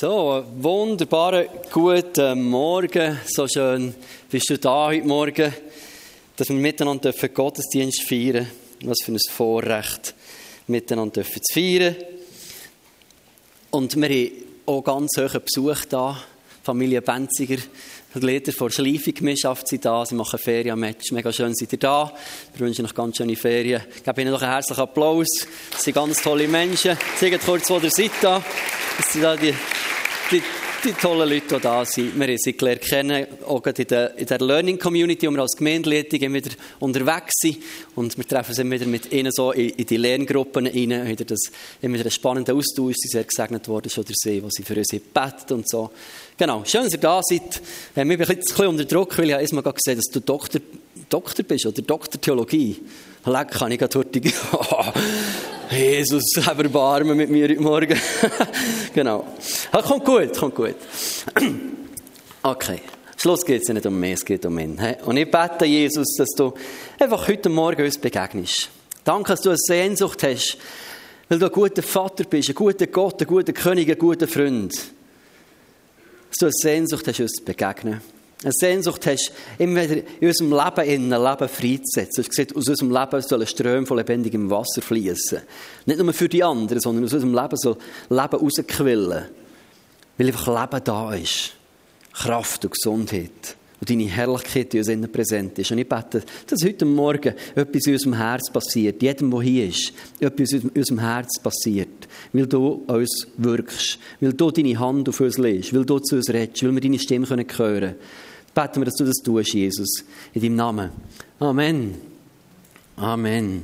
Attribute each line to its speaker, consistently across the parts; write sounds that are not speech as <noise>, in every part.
Speaker 1: So, wunderbaren guten Morgen. So schön bist du da heute Morgen, dass wir miteinander dürfen Gottesdienst feiern Was für ein Vorrecht, miteinander dürfen zu feiern. Und wir haben auch ganz hohen Besuch da. Familie Benziger, die Leiter der Schleifung-Gemeinschaft sind da. Sie machen Ferienmatch. Mega schön seid ihr da. Wir wünschen euch ganz schöne Ferien. Ich gebe Ihnen noch einen herzlichen Applaus. Sie sind ganz tolle Menschen. Zeigt kurz, wo ihr seid da. Das sind da die die, die tollen Leute, die da sind. Wir haben sie gelernt kennen, auch in der, in der Learning Community, wo wir als Gemeindeleitung wieder unterwegs sind. Und wir treffen immer wieder mit ihnen so in, in die Lerngruppen rein. Wieder das, immer wieder ein spannender Austausch. Sie sind sehr gesegnet worden schon der See, wo sie für uns beten und so. Genau. Schön, dass ihr da seid. Ich bin ein bisschen unter Druck, weil ich habe erstmal gesehen, dass du Doktor, Doktor bist oder Doktor Theologie. Leck, kann ich gerade hurtig. <laughs> Jesus, <laughs> hab Erbarmen mit mir heute Morgen. <laughs> genau. Ah, kommt gut, kommt gut. <clears throat> okay. Schluss geht es nicht um mich, es geht um ihn. Und ich bete, Jesus, dass du einfach heute Morgen uns begegnest. Danke, dass du eine Sehnsucht hast, weil du ein guter Vater bist, ein guter Gott, ein guter König, ein guter Freund. Dass du eine Sehnsucht hast, uns zu begegnen eine Sehnsucht hast, immer wieder in unserem Leben in ein Leben freizusetzen. Du hast gesagt, aus unserem Leben soll ein Ström von lebendigem Wasser fließen. Nicht nur für die anderen, sondern aus unserem Leben soll Leben rausquillen. Weil einfach Leben da ist. Kraft und Gesundheit. Und deine Herrlichkeit in uns innen präsent ist. Und ich bete, dass heute Morgen etwas in unserem Herz passiert. Jedem, der hier ist. Etwas in unserem Herz passiert. Weil du uns wirkst. Weil du deine Hand auf uns legst. Weil du zu uns redest. Weil wir deine Stimme hören können beten wir, dass du das tust, Jesus, in deinem Namen. Amen. Amen.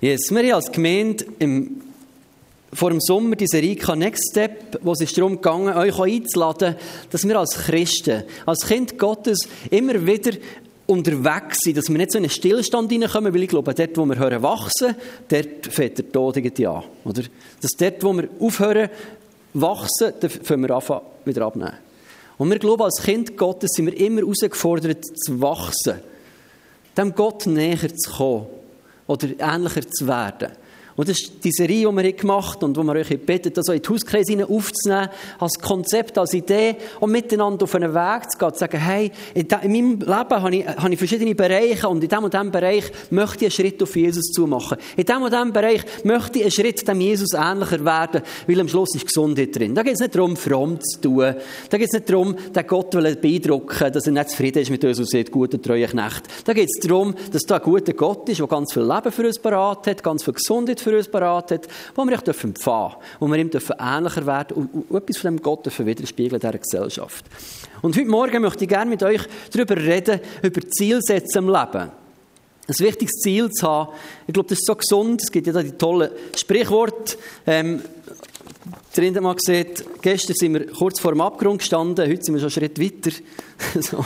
Speaker 1: Yes, wir haben als Gemeinde im, vor dem Sommer diese Serie Next Step, wo es ist darum gegangen, euch einzuladen, dass wir als Christen, als Kind Gottes immer wieder unterwegs sind, dass wir nicht so in einen Stillstand hineinkommen, weil ich glaube, dort, wo wir hören wachsen, dort fängt der Tod irgendwie an. Oder? Dass dort, wo wir aufhören wachsen, dann fangen wir an, wieder abnehmen. Und wir glauben, als Kind Gottes sind wir immer herausgefordert zu wachsen, dem Gott näher zu kommen oder ähnlicher zu werden. Und das ist die Serie, die wir gemacht haben und wo wir euch bitten, das in die Hauskreise aufzunehmen, als Konzept, als Idee und miteinander auf einen Weg zu gehen, zu sagen, hey, in meinem Leben habe ich, habe ich verschiedene Bereiche und in diesem und diesem Bereich möchte ich einen Schritt auf Jesus zu machen. In diesem und diesem Bereich möchte ich einen Schritt dem Jesus ähnlicher werden, weil am Schluss ist Gesundheit drin. Da geht es nicht darum, fromm zu tun. Da geht es nicht darum, den Gott beeindrucken, dass er nicht zufrieden ist mit uns und sagt, guter, treuer Knecht. Da geht es darum, dass da ein guter Gott ist, der ganz viel Leben für uns parat hat, ganz viel Gesundheit für uns parat hat, wo wir echt empfangen dürfen, wo wir ihm dürfen ähnlicher werden und, und etwas von dem Gott dürfen widerspiegeln in dieser Gesellschaft. Und heute Morgen möchte ich gerne mit euch darüber reden, über Zielsetzen im Leben. Ein wichtiges Ziel zu haben. Ich glaube, das ist so gesund. Es gibt ja da die tollen Sprichworte. Ähm, der mal gesehen, gestern sind wir kurz vor dem Abgrund gestanden, heute sind wir schon einen Schritt weiter. <laughs> so.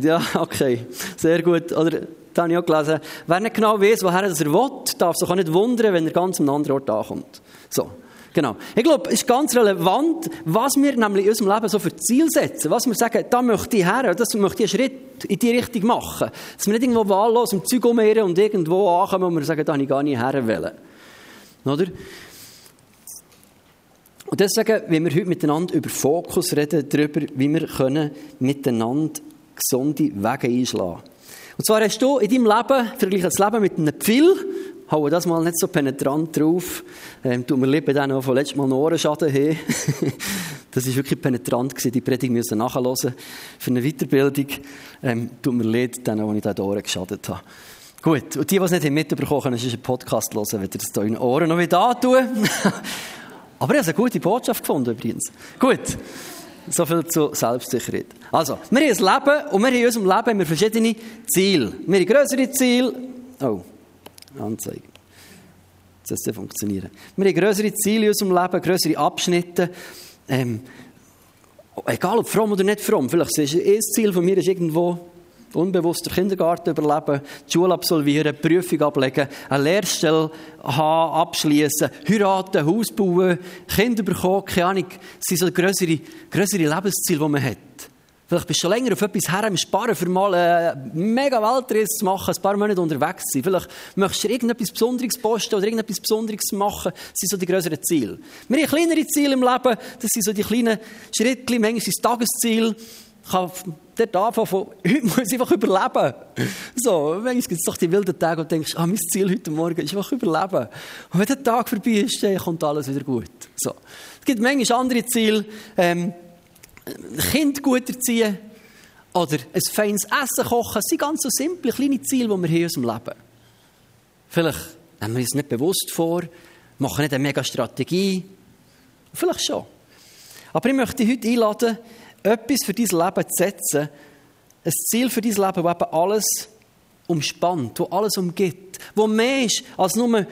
Speaker 1: Ja, okay, sehr gut. Oder da habe ich auch gelesen, wer nicht genau weiß, woher er will, darf sich auch nicht wundern, wenn er ganz an einem anderen Ort ankommt. So. Genau. Ich glaube, es ist ganz relevant, was wir nämlich in unserem Leben so für Ziel setzen. Was wir sagen, da möchte ich her, das möchte ich einen Schritt in die Richtung machen. Dass wir nicht irgendwo wahllos im Zeug umheeren und irgendwo ankommen und wir sagen, da habe ich gar nicht her wollen. Oder? Und deswegen, wenn wir heute miteinander über Fokus reden, darüber, wie wir können miteinander gesunde Wege einschlagen können. Und zwar hast du in deinem Leben, vergleich das Leben mit einem Pfeil, haue das mal nicht so penetrant drauf, ähm, tut mir leid, bei denen auch von letztem Mal einen Ohrenschaden haben. <laughs> das war wirklich penetrant, gewesen. die Predigt müssen nachhören für eine Weiterbildung. Ähm, tut mir leid, denen, die ich da die Ohren geschadet habe. Gut, und die, die es nicht mitbekommen haben, können einen Podcast hören, wenn ihr das hier in den Ohren noch wieder antun. <laughs> Aber ich habe eine gute Botschaft gefunden übrigens. Gut. So viel zu Selbstsicherheit. Also, wir haben ein Leben und wir haben in unserem Leben haben wir verschiedene Ziele. Wir haben größere Ziele. Oh, Anzeige. Das soll funktionieren. Wir haben größere Ziele in unserem Leben, größere Abschnitte. Ähm, egal ob fromm oder nicht fromm. Vielleicht ist ein Ziel von mir ist irgendwo unbewusst den Kindergarten überleben, die Schule absolvieren, die Prüfung ablegen, eine Lehrstelle haben, abschließen, heiraten, Haus bauen, Kinder bekommen, keine Ahnung. Das sind so größere, größere Lebensziele, die man hat. Vielleicht bist du schon länger auf etwas her im Sparen, für mal einen mega Weltreise zu machen, ein paar Monate unterwegs zu sein. Vielleicht möchtest du irgendetwas Besonderes posten oder irgendetwas Besonderes machen. Das sind so die größeren Ziele. Wir haben kleinere Ziele im Leben. Das sind so die kleinen Schritte. Manchmal ist das Tagesziel. Ich kann dort anfangen von, <laughs> heute muss ich einfach überleben. So, manchmal gibt es doch die wilden Tage, wo du denkst, ah, mein Ziel heute Morgen ist einfach überleben. Und wenn der Tag vorbei ist, dann kommt alles wieder gut. So. Es gibt manchmal andere Ziele, ähm, Kind gut erziehen oder ein feines Essen kochen. Das sind ganz so simple, kleine Ziele, die wir haben in unserem Leben. Vielleicht nehmen wir uns nicht bewusst vor, machen nicht eine mega Strategie. Vielleicht schon. Aber ich möchte dich heute einladen, etwas für dein Leben zu setzen, ein Ziel für dein Leben, das eben alles umspannt, wo alles umgibt, wo mehr ist als nur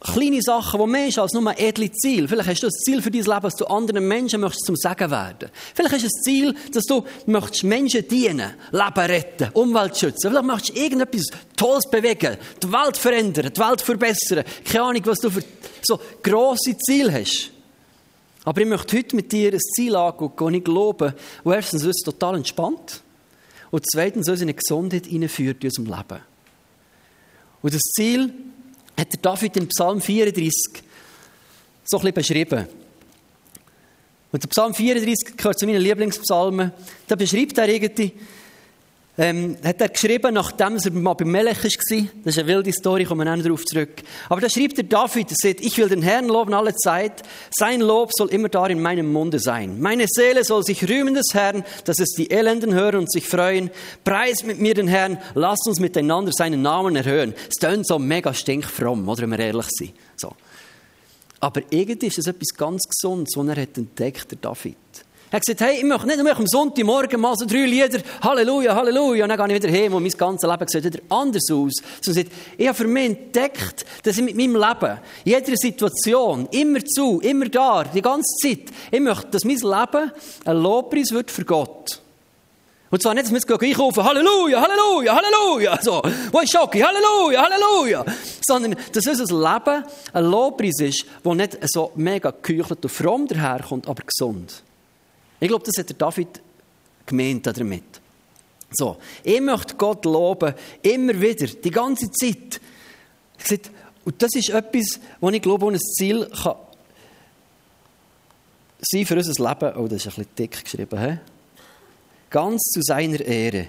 Speaker 1: kleine Sachen, die mehr ist als nur ein edles Ziel. Vielleicht hast du das Ziel für dein Leben, dass du anderen Menschen möchtest zum Segen werden. Vielleicht hast du das Ziel, dass du möchtest Menschen dienen, Leben retten, Umwelt schützen. Vielleicht möchtest du irgendetwas Tolles bewegen, die Welt verändern, die Welt verbessern. Keine Ahnung, was du für so grosse Ziele hast. Aber ich möchte heute mit dir ein Ziel angucken und ich glaube, wo erstens uns total entspannt und zweitens uns in eine Gesundheit hineinführt in unserem Leben. Und das Ziel hat der David im Psalm 34 so ein beschrieben. Und der Psalm 34 gehört zu meinen Lieblingspsalmen. Da beschreibt er irgendwie, ähm, hat er geschrieben, nachdem er mal bei Melech war. Das ist eine wilde Story, kommen wir darauf zurück. Aber da schreibt der David, er sagt, ich will den Herrn loben alle Zeit. Sein Lob soll immer da in meinem Munde sein. Meine Seele soll sich rühmen des Herrn, dass es die Elenden hören und sich freuen. Preis mit mir den Herrn, lasst uns miteinander seinen Namen erhöhen. Es tönt so mega stinkfromm, oder, wenn wir ehrlich sind. So. Aber irgendwie ist es etwas ganz Gesundes, was er hat entdeckt, der David. Er hat gesagt, hey, ich möchte nicht nur am Sonntagmorgen mal so drei Lieder, Halleluja, Halleluja, und dann gehe ich wieder heim und mein ganzes Leben sieht wieder anders aus. Sondern ich habe für mich entdeckt, dass ich mit meinem Leben, jeder Situation, immer zu, immer da, die ganze Zeit, ich möchte, dass mein Leben ein Lobpreis wird für Gott. Und zwar nicht, dass wir jetzt einkaufen, Halleluja, Halleluja, Halleluja, so, wo ist Schocki, Halleluja, Halleluja, sondern, dass unser Leben ein Lobpreis ist, der nicht so mega geküchelt und fromm daherkommt, aber gesund. Ich glaube, das hat der David gemeint damit. So, ich möchte Gott loben, immer wieder, die ganze Zeit. Und das ist etwas, wo ich glaube, ein Ziel kann sein für unser Leben. Oh, das ist ein bisschen dick geschrieben. He? Ganz zu seiner Ehre.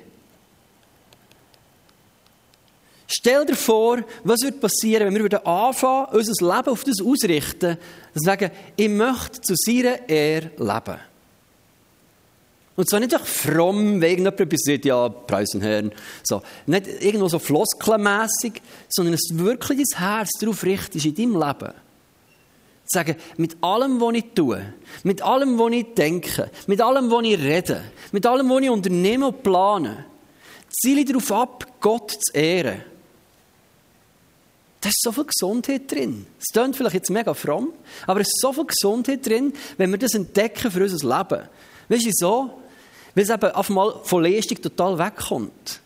Speaker 1: Stell dir vor, was würde passieren, wenn wir anfangen, unser Leben auf das ausrichten, und sagen, ich möchte zu seiner Ehre leben. Und zwar nicht einfach fromm, wegen jemand sagt, ja, preis den Herrn. So. Nicht irgendwo so floskelmässig, sondern dass wirklich dein Herz darauf richtest in deinem Leben. Sagen, mit allem, was ich tue, mit allem, was ich denke, mit allem, was ich rede, mit allem, was ich unternehme und plane, ziele ich darauf ab, Gott zu ehren. Da ist so viel Gesundheit drin. Es klingt vielleicht jetzt mega fromm, aber es ist so viel Gesundheit drin, wenn wir das entdecken für unser Leben. Weißt du so? Weil es eben auf einmal von Leistung total wegkommt.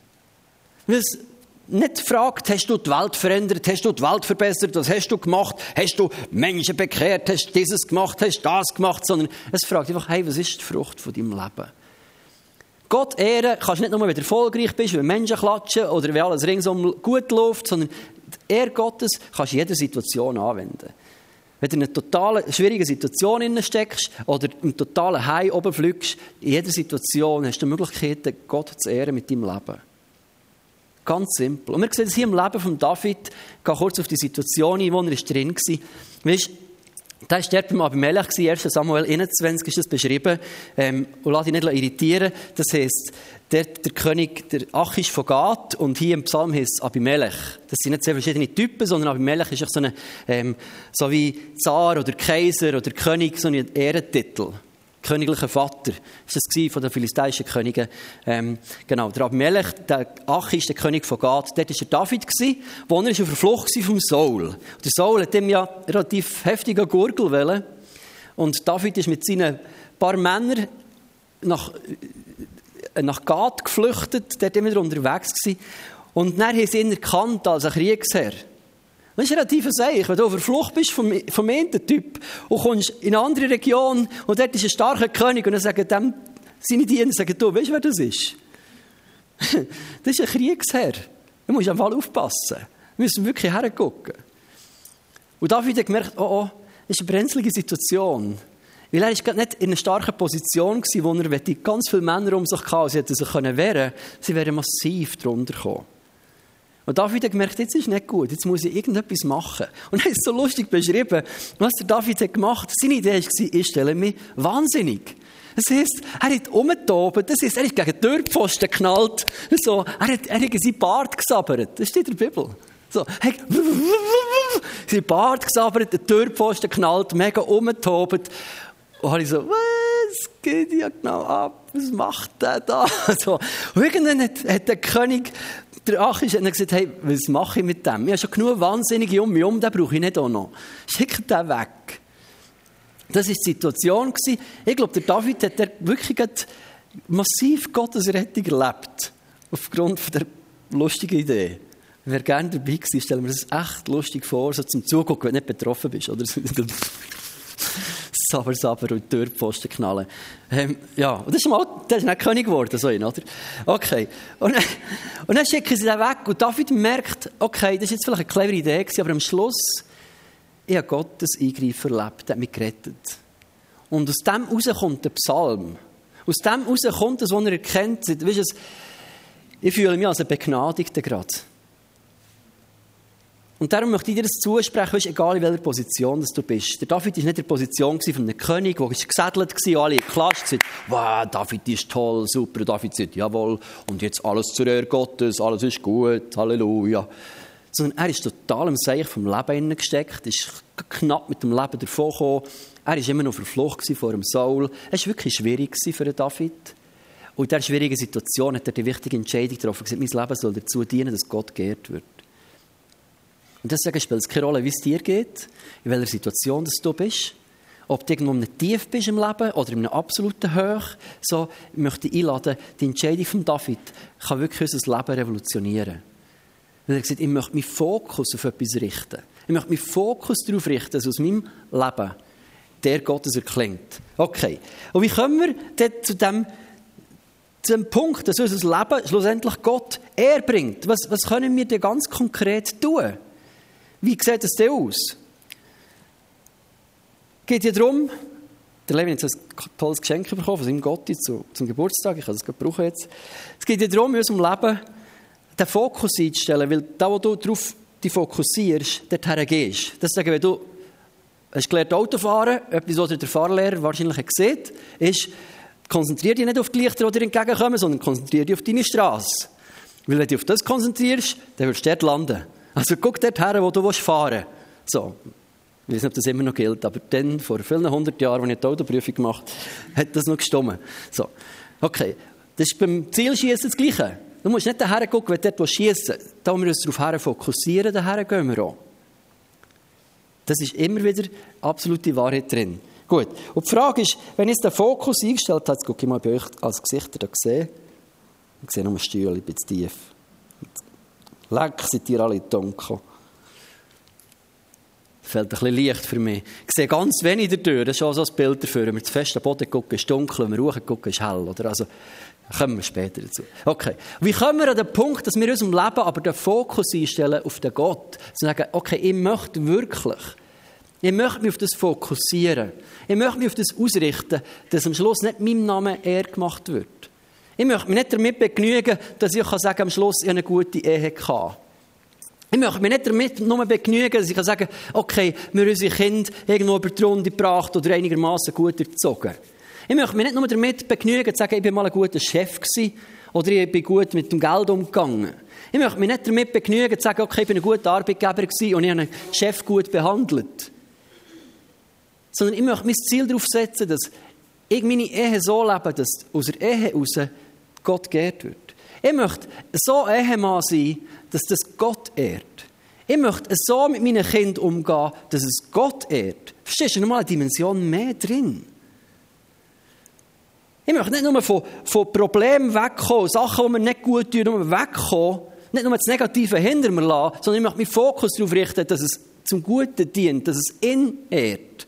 Speaker 1: Weil es nicht fragt, hast du die Welt verändert, hast du die Welt verbessert, was hast du gemacht, hast du Menschen bekehrt, hast du dieses gemacht, hast du das gemacht, sondern es fragt einfach, hey, was ist die Frucht von deinem Leben? Gott ehren kannst du nicht nur, wenn du erfolgreich bist, wenn Menschen klatschen oder wenn alles ringsum gut läuft, sondern Ehre Gottes kannst du in jeder Situation anwenden. Wenn du in einer total schwierigen Situation steckst oder im totalen High oben fliegst, in jeder Situation hast du die Möglichkeit, Gott zu ehren mit deinem Leben. Ganz simpel. Und wir sehen das hier im Leben von David. Ich gehe kurz auf die Situation ein, wo er drin war. Weißt, da war dort beim Abimelech, 1. Samuel 21 ist das beschrieben. Ähm, und lass dich nicht irritieren. Das heisst, dort der König, der Achish von Gath, und hier im Psalm es Abimelech. Das sind nicht zwei verschiedene Typen, sondern Abimelech ist so, eine, ähm, so wie Zar oder Kaiser oder König, so ein Ehrentitel. Königlicher Vater ist das von den philistäischen Königen. Ähm, genau, der Abimelech, der Achish, der König von Gath, dort war David, wo er auf der Flucht war vom Saul. Der Saul hat ihm ja relativ heftigen Gurgel wollen. Und David ist mit seinen paar Männern nach äh, nach Gath geflüchtet, dort immer unterwegs gewesen. Und dann haben sie ihn erkannt als ein Kriegsherr. Das ist relativ Seich. Wenn du auf der Flucht bist vom, vom einen Typ und kommst in eine andere Region und dort ist ein starker König und dann sagen dem Seine Diener sagen, du, weißt du, wer das ist? <laughs> das ist ein Kriegsherr. Da musst du einfach aufpassen. Wir müssen wirklich hergucken. Und David hat gemerkt, oh, oh, das ist eine brenzlige Situation. Weil er war nicht in einer starken Position, wo er ganz viele Männer um sich hatte, sie hätten sich wehren können, sie wären massiv drunter gekommen. Und David hat gemerkt, jetzt ist nicht gut, jetzt muss ich irgendetwas machen. Und er hat es so lustig beschrieben, was der David hat gemacht. Seine Idee war, ich stelle mich wahnsinnig. Das heisst, er hat umgetobt, das heisst, er ist gegen die Türpfosten geknallt, so, er hat, er hat seinen Bart gesabbert. Das steht in der Bibel. So, hey, sein Bart gesabbert, der Türpfosten knallt, mega umgetobt. Und habe ich so, was geht ja genau ab? Was macht der da? <laughs> So. Und irgendwann hat, hat der König, der Achish, hat gesagt, hey, was mache ich mit dem? Ich habe schon genug Wahnsinnige um mich um, den brauche ich nicht auch noch. Schickt den weg. Das war die Situation. Ich glaube, der David hat wirklich massiv Gottes Rettung erlebt. Aufgrund der lustigen Idee. Wer gerne dabei war, stellen wir das echt lustig vor, so zum Zugucken, wenn du nicht betroffen bist. Oder? <laughs> Saber, Saber und Türpfosten knallen. Ähm, ja, und das ist mal, das ist nicht König geworden, so oder? Okay. Und, und dann schicken sie ihn weg und David merkt, okay, das ist jetzt vielleicht eine clevere Idee gewesen, aber am Schluss, ich habe Gottes Eingreifen erlebt, hat mich gerettet. Und aus dem heraus kommt der Psalm. Aus dem heraus kommt das, was er erkennt. Weißt du, ich fühle mich als ein Begnadigter gerade. Und darum möchte ich dir das zusprechen, weißt, egal in welcher Position du bist. Der David war nicht in der Position von einem König, der gesädelt war, alle geklatscht sind. Wow, David ist toll, super. David sagt, jawohl, und jetzt alles zur Ehre Gottes, alles ist gut, Halleluja. Sondern er ist total im Seich vom Leben gesteckt, ist knapp mit dem Leben davon gekommen. Er war immer noch verflucht vor dem Saul. Es war wirklich schwierig für David. Und in dieser schwierigen Situation hat er die wichtige Entscheidung getroffen, gesagt, mein Leben soll dazu dienen, dass Gott geehrt wird. Und deswegen spielt es keine Rolle, wie es dir geht, in welcher Situation du bist. Ob du irgendwo in einem Tief bist im Leben oder in einem absoluten Hoch. So, ich möchte dich einladen, die Entscheidung von David kann wirklich unser Leben revolutionieren. Weil er gesagt ich möchte meinen Fokus auf etwas richten. Ich möchte meinen Fokus darauf richten, dass aus meinem Leben der Gottes erklingt. Okay. Und wie kommen wir denn zu dem, zu dem Punkt, dass unser Leben schlussendlich Gott erbringt? Was, was können wir denn ganz konkret tun? Wie sieht es denn aus? Geht ja darum, der Levin hat ein tolles Geschenk bekommen von seinem Gotti zu, zum Geburtstag. Ich kann es brauchen jetzt. Es geht ja darum, in unserem Leben den Fokus einzustellen, weil da, wo du darauf dich fokussierst, dorthin gehst. Das sagen, wenn du hast gelernt Autofahren, etwas, was der Fahrlehrer wahrscheinlich sieht, ist, konzentriere dich nicht auf die Lichter, die dir entgegenkommen, sondern konzentriere dich auf deine Straße. Weil wenn du dich auf das konzentrierst, dann wirst du dort landen. Also guck dort her, wo du fahren willst. So. Ich weiß nicht, ob das immer noch gilt, aber dann, vor vielen hundert Jahren, als ich die Autoprüfung gemacht habe, <laughs> hat das noch gestimmt. So. Okay. Das ist beim Zielschießen das Gleiche. Du musst nicht daher gucken, wenn du dort schießen Da müssen wir uns darauf fokussieren, daher gehen wir auch. Das ist immer wieder absolute Wahrheit drin. Gut. Und die Frage ist, wenn ich den Fokus eingestellt habe, jetzt gucke ich mal bei euch als Gesichter da sehe. Ich sehe nur Stühle, ein bisschen tief. Leck, seid ihr alle dunkel. Fällt ein bisschen Licht für mich. Ich sehe ganz wenig der Tür. Das ist auch so ein Bild dafür. Wenn wir zu fest am Boden gucken, ist es dunkel. Wenn wir hoch gucken, ist hell. Oder? Also, kommen wir später dazu. Okay. Wie kommen wir an den Punkt, dass wir in unserem Leben aber den Fokus einstellen auf den Gott? Zu sagen, okay, ich möchte wirklich, ich möchte mich auf das fokussieren. Ich möchte mich auf das ausrichten, dass am Schluss nicht meinem Namen eher gemacht wird. Ich möchte mich nicht damit begnügen, dass ich sagen kann, am Schluss ich eine gute Ehe hatte. Ich möchte mich nicht damit nur begnügen, dass ich sagen kann, okay, wir haben unsere Kinder irgendwo über die Runde gebracht oder einigermaßen gut erzogen. Ich möchte mich nicht nur damit begnügen, zu sagen, ich bin mal ein guter Chef gewesen oder ich bin gut mit dem Geld umgegangen. Ich möchte mich nicht damit begnügen, zu sagen, okay, ich bin ein guter Arbeitgeber gewesen und ich habe einen Chef gut behandelt. Sondern ich möchte mein Ziel darauf setzen, dass ich meine Ehe so lebe, dass aus der Ehe heraus Gott geehrt wird. Ich möchte so Ehemann sein, dass das Gott ehrt. Ich möchte so mit meinen Kindern umgehen, dass es Gott ehrt. Verstehst du, nochmal eine Dimension mehr drin. Ich möchte nicht nur von, von Problemen wegkommen, Sachen, die mir nicht gut tun, nur wegkommen, nicht nur das Negative hinter mir lassen, sondern ich möchte meinen Fokus darauf richten, dass es zum Guten dient, dass es ihn ehrt.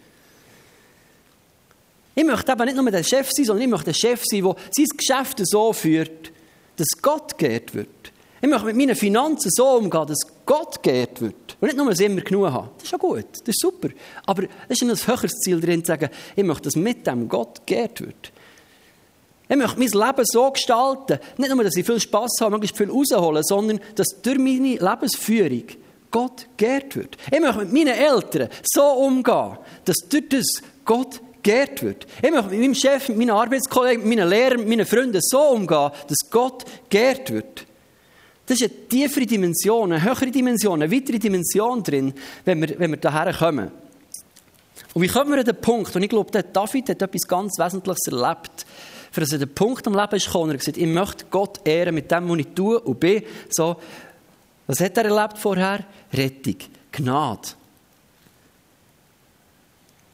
Speaker 1: Ich möchte eben nicht nur der Chef sein, sondern ich möchte der Chef sein, der sein Geschäft so führt, dass Gott geehrt wird. Ich möchte mit meinen Finanzen so umgehen, dass Gott geehrt wird. Und nicht nur, dass ich immer genug habe. Das ist ja gut, das ist super. Aber es ist ein höheres Ziel drin, zu sagen, ich möchte, dass mit dem Gott geehrt wird. Ich möchte mein Leben so gestalten, nicht nur, dass ich viel Spass habe, möglichst viel rausholen, sondern dass durch meine Lebensführung Gott geehrt wird. Ich möchte mit meinen Eltern so umgehen, dass durch das Gott geehrt wird. Ich möchte mit meinem Chef, mit meinen Arbeitskollegen, mit meinen Lehrern, mit meinen Freunden so umgehen, dass Gott geehrt wird. Das ist eine tiefere Dimension, eine höhere Dimension, eine weitere Dimension drin, wenn wir, wenn wir daher kommen. Und wie kommen wir an den Punkt? Und ich glaube, der David hat etwas ganz Wesentliches erlebt. Für dass er den Punkt am Leben ist gekommen, er gesagt, ich möchte Gott ehren mit dem, was ich tue und bin. So, was hat er erlebt vorher? Rettung, Gnade.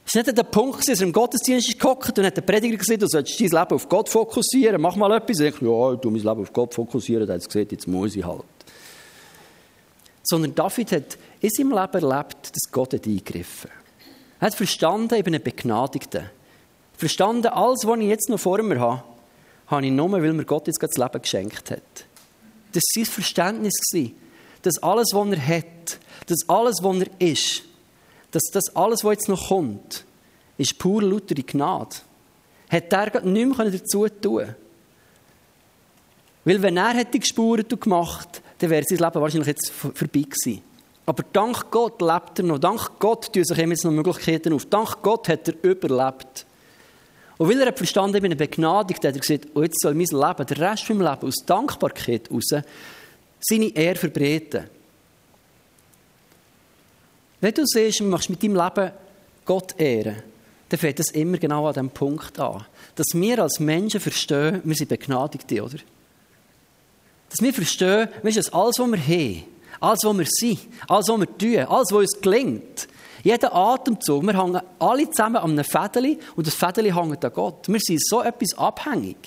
Speaker 1: Es war nicht der Punkt, dass er im Gottesdienst gehockt und hat der Prediger gesagt, du sollst dein Leben auf Gott fokussieren, mach mal etwas. Und ich ja, ich tu mein Leben auf Gott fokussieren. Er hat gesagt, jetzt muss ich halt. Sondern David hat in seinem Leben erlebt, dass Gott hat eingegriffen Er hat verstanden, ich bin ein Begnadigter. Verstanden, alles, was ich jetzt noch vor mir habe, habe ich nur, weil mir Gott jetzt das Leben geschenkt hat. Das war sein Verständnis. Dass alles, was er hat, dass alles, was er ist, dass das alles, was jetzt noch kommt, ist pure lautere Gnade. Hat er nichts mehr dazu tun Weil wenn er hätte gespürt gemacht, dann wäre sein Leben wahrscheinlich jetzt vorbei gewesen. Aber dank Gott lebt er noch. Dank Gott tun sich ihm jetzt noch Möglichkeiten auf. Dank Gott hat er überlebt. Und weil er hat verstanden, ich bin begnadigt, hat er gesagt, oh, jetzt soll mein Leben, der Rest von meinem Leben, aus Dankbarkeit heraus, seine Ehre verbreiten. Wenn du siehst, du möchtest mit deinem Leben Gott ehren, dann fängt es immer genau an diesem Punkt an. Dass wir als Menschen verstehen, wir sind Begnadigte, oder? Dass wir verstehen, weißt du, alles, was wir haben, alles, was wir sind, alles, was wir tun, alles, was uns gelingt, jeder Atemzug, wir hängen alle zusammen an einem Fädeli und das Fädeli hängt an Gott. Wir sind so etwas abhängig.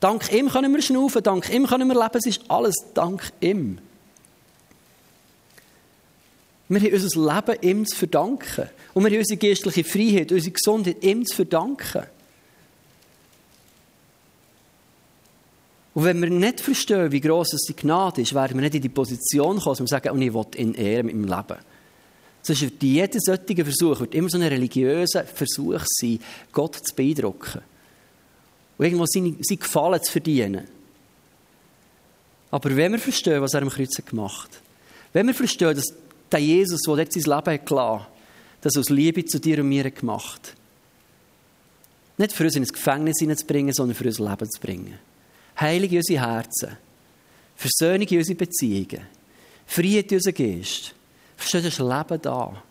Speaker 1: Dank ihm können wir schnaufen, dank ihm können wir leben, es ist alles dank ihm. Wir haben unser Leben ihm zu verdanken. Und wir haben unsere geistliche Freiheit, unsere Gesundheit ihm zu verdanken. Und wenn wir nicht verstehen, wie gross die Gnade ist, werden wir nicht in die Position kommen, dass wir sagen, und ich will ihn ehren mit meinem Leben. Sonst wird jeder solche Versuch wird immer so ein religiöser Versuch sein, Gott zu beeindrucken. Und irgendwo seine, sein Gefallen zu verdienen. Aber wenn wir verstehen, was er am Kreuz gemacht hat, wenn wir verstehen, dass der Jesus, der dort sein Leben gelassen hat, das aus Liebe zu dir und mir gemacht Nicht für uns in ein Gefängnis hineinzubringen, sondern für unser Leben zu bringen. Heilige unsere Herzen. Versöhnung in unsere Beziehungen. Friede in unseren Geist. Verstehst du, das Leben da.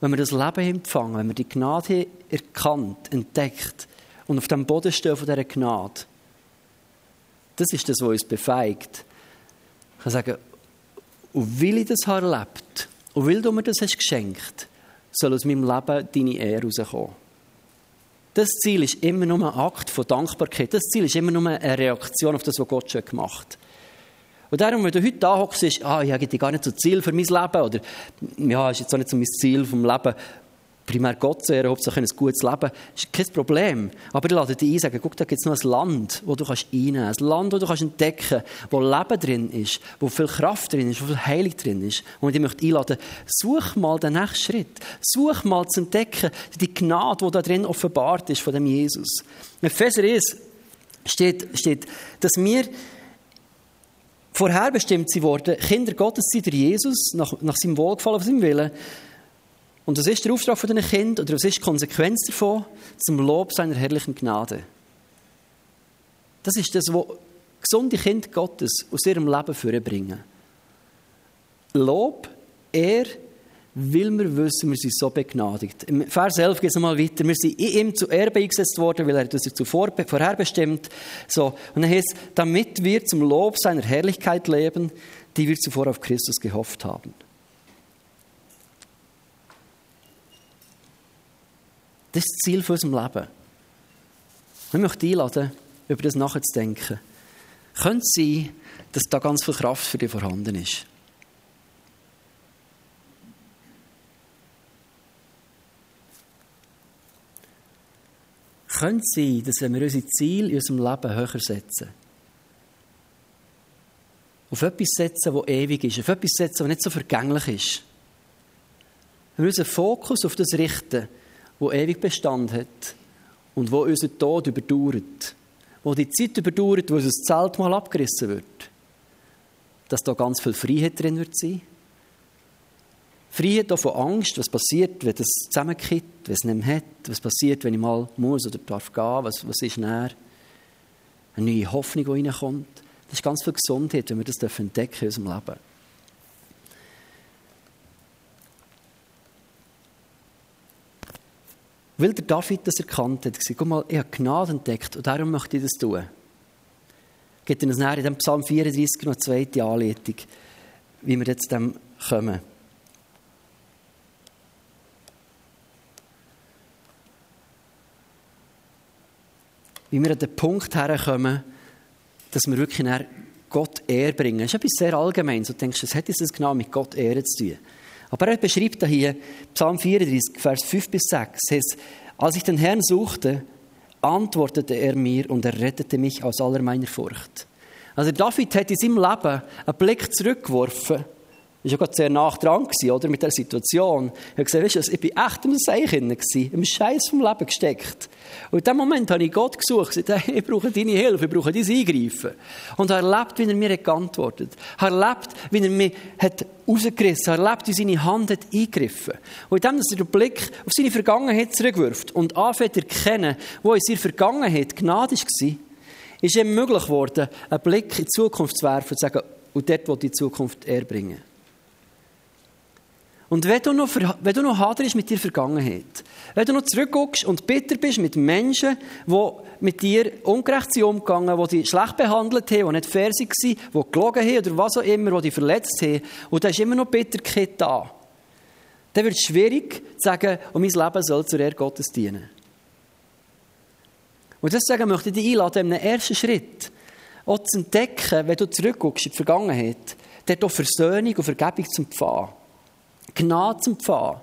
Speaker 1: Wenn wir das Leben empfangen, wenn wir die Gnade erkannt, entdeckt und auf dem Boden stehen von dieser Gnade, das ist das, was uns befeigt. Ich kann sagen, und weil ich das habe erlebt und weil du mir das hast geschenkt, soll aus meinem Leben deine Ehre rauskommen. Das Ziel ist immer nur ein Akt von Dankbarkeit. Das Ziel ist immer nur eine Reaktion auf das, was Gott schon gemacht hat. Und darum, wenn du heute da hockst, ist, ah, ich habe gar nicht so Ziel für mein Leben, oder, ja, ist jetzt auch nicht so mein Ziel vom Leben, primär Gott zu ehren, hauptsächlich ein gutes Leben, ist kein Problem. Aber ich lade dich ein, sagen, guck, da gibt es noch ein Land, wo du kannst reinnehmen kannst. Ein Land, wo du kannst entdecken kannst, wo Leben drin ist, wo viel Kraft drin ist, wo viel Heilung drin ist. Und ich möchte einladen, such mal den nächsten Schritt. Such mal zu entdecken, die Gnade, die da drin offenbart ist von dem Jesus. In Epheser 1 steht, steht, dass wir vorherbestimmt sie worden, Kinder Gottes sind der Jesus, nach, nach seinem Wohlgefallen, von seinem Willen. Und was ist der Auftrag von diesen Kindern, oder was ist die Konsequenz davon? Zum Lob seiner herrlichen Gnade. Das ist das, was gesunde Kinder Gottes aus ihrem Leben vorbringen. Lob, er, weil wir wissen, wir sind so begnadigt. Im Vers 11 geht es nochmal weiter. Wir sind in ihm zu Erbe eingesetzt worden, weil er das zuvor vorherbestimmt. So. Und dann heißt damit wir zum Lob seiner Herrlichkeit leben, die wir zuvor auf Christus gehofft haben. Das ist das Ziel für unserem Leben. Ich möchte einladen, über das nachzudenken. Könnte es sein, dass da ganz viel Kraft für dich vorhanden ist? könnte es sein, dass wenn wir unsere Ziele in unserem Leben höher setzen, auf etwas setzen, das ewig ist, auf etwas setzen, das nicht so vergänglich ist, wenn wir unseren Fokus auf das richten, wo ewig Bestand hat und wo unser Tod überdauert, wo die Zeit überdauert, wo unser Zelt mal abgerissen wird, dass da ganz viel Freiheit drin wird sein. Freiheit auch von Angst, was passiert, wenn das zusammenkippt, wenn es nicht mehr hat, was passiert, wenn ich mal muss oder darf gehen, was, was ist näher. Eine neue Hoffnung, die reinkommt. Das ist ganz viel Gesundheit, wenn wir das entdecken in unserem Leben. Weil der David das erkannt hat, gesagt, guck mal, ich habe Gnade entdeckt und darum möchte ich das tun. Geht uns nachher in dem Psalm 34 noch eine zweite Anleitung, wie wir jetzt dem kommen. Wie wir an den Punkt herkommen, dass wir wirklich Gott Ehre bringen. Das ist etwas sehr Allgemeines. Du denkst, was hat das genau mit Gott Ehre zu tun? Aber er beschreibt hier, Psalm 34, Vers 5 bis 6, heißt, als ich den Herrn suchte, antwortete er mir und er rettete mich aus aller meiner Furcht. Also David hat in seinem Leben einen Blick zurückgeworfen ich war gerade sehr nah dran, oder, mit der Situation. Ich habe gesagt, weißt du, ich war echt im Seich im Scheiß vom Leben gesteckt. Und in dem Moment habe ich Gott gesucht, gesagt, ich brauche deine Hilfe, ich brauche dein Eingreifen. Und er erlebt, wie er mir geantwortet hat. Er erlebt, wie er mich hat rausgerissen hat. Er erlebt, wie seine Hand hat eingegriffen. Und in dem, dass er den Blick auf seine Vergangenheit zurückwirft und anfängt zu erkennen, wo in seiner Vergangenheit Gnade war, ist ihm möglich geworden, einen Blick in die Zukunft zu werfen und zu sagen, und dort will die Zukunft erbringen. Und wenn du noch, wenn du noch haderst mit deiner Vergangenheit, wenn du noch zurückguckst und bitter bist mit Menschen, die mit dir ungerecht sind umgegangen, die dich schlecht behandelt haben, die nicht fair waren, die gelogen haben oder was auch immer, die dich verletzt haben, und da ist immer noch Bitterkeit da, dann wird es schwierig zu sagen, und mein Leben soll zur Ehre Gottes dienen. Und deswegen möchte ich dich einladen, in einem ersten Schritt auch zu entdecken, wenn du zurückguckst in die Vergangenheit, dort auch Versöhnung und Vergebung zum Pfad. Gnade zu empfangen.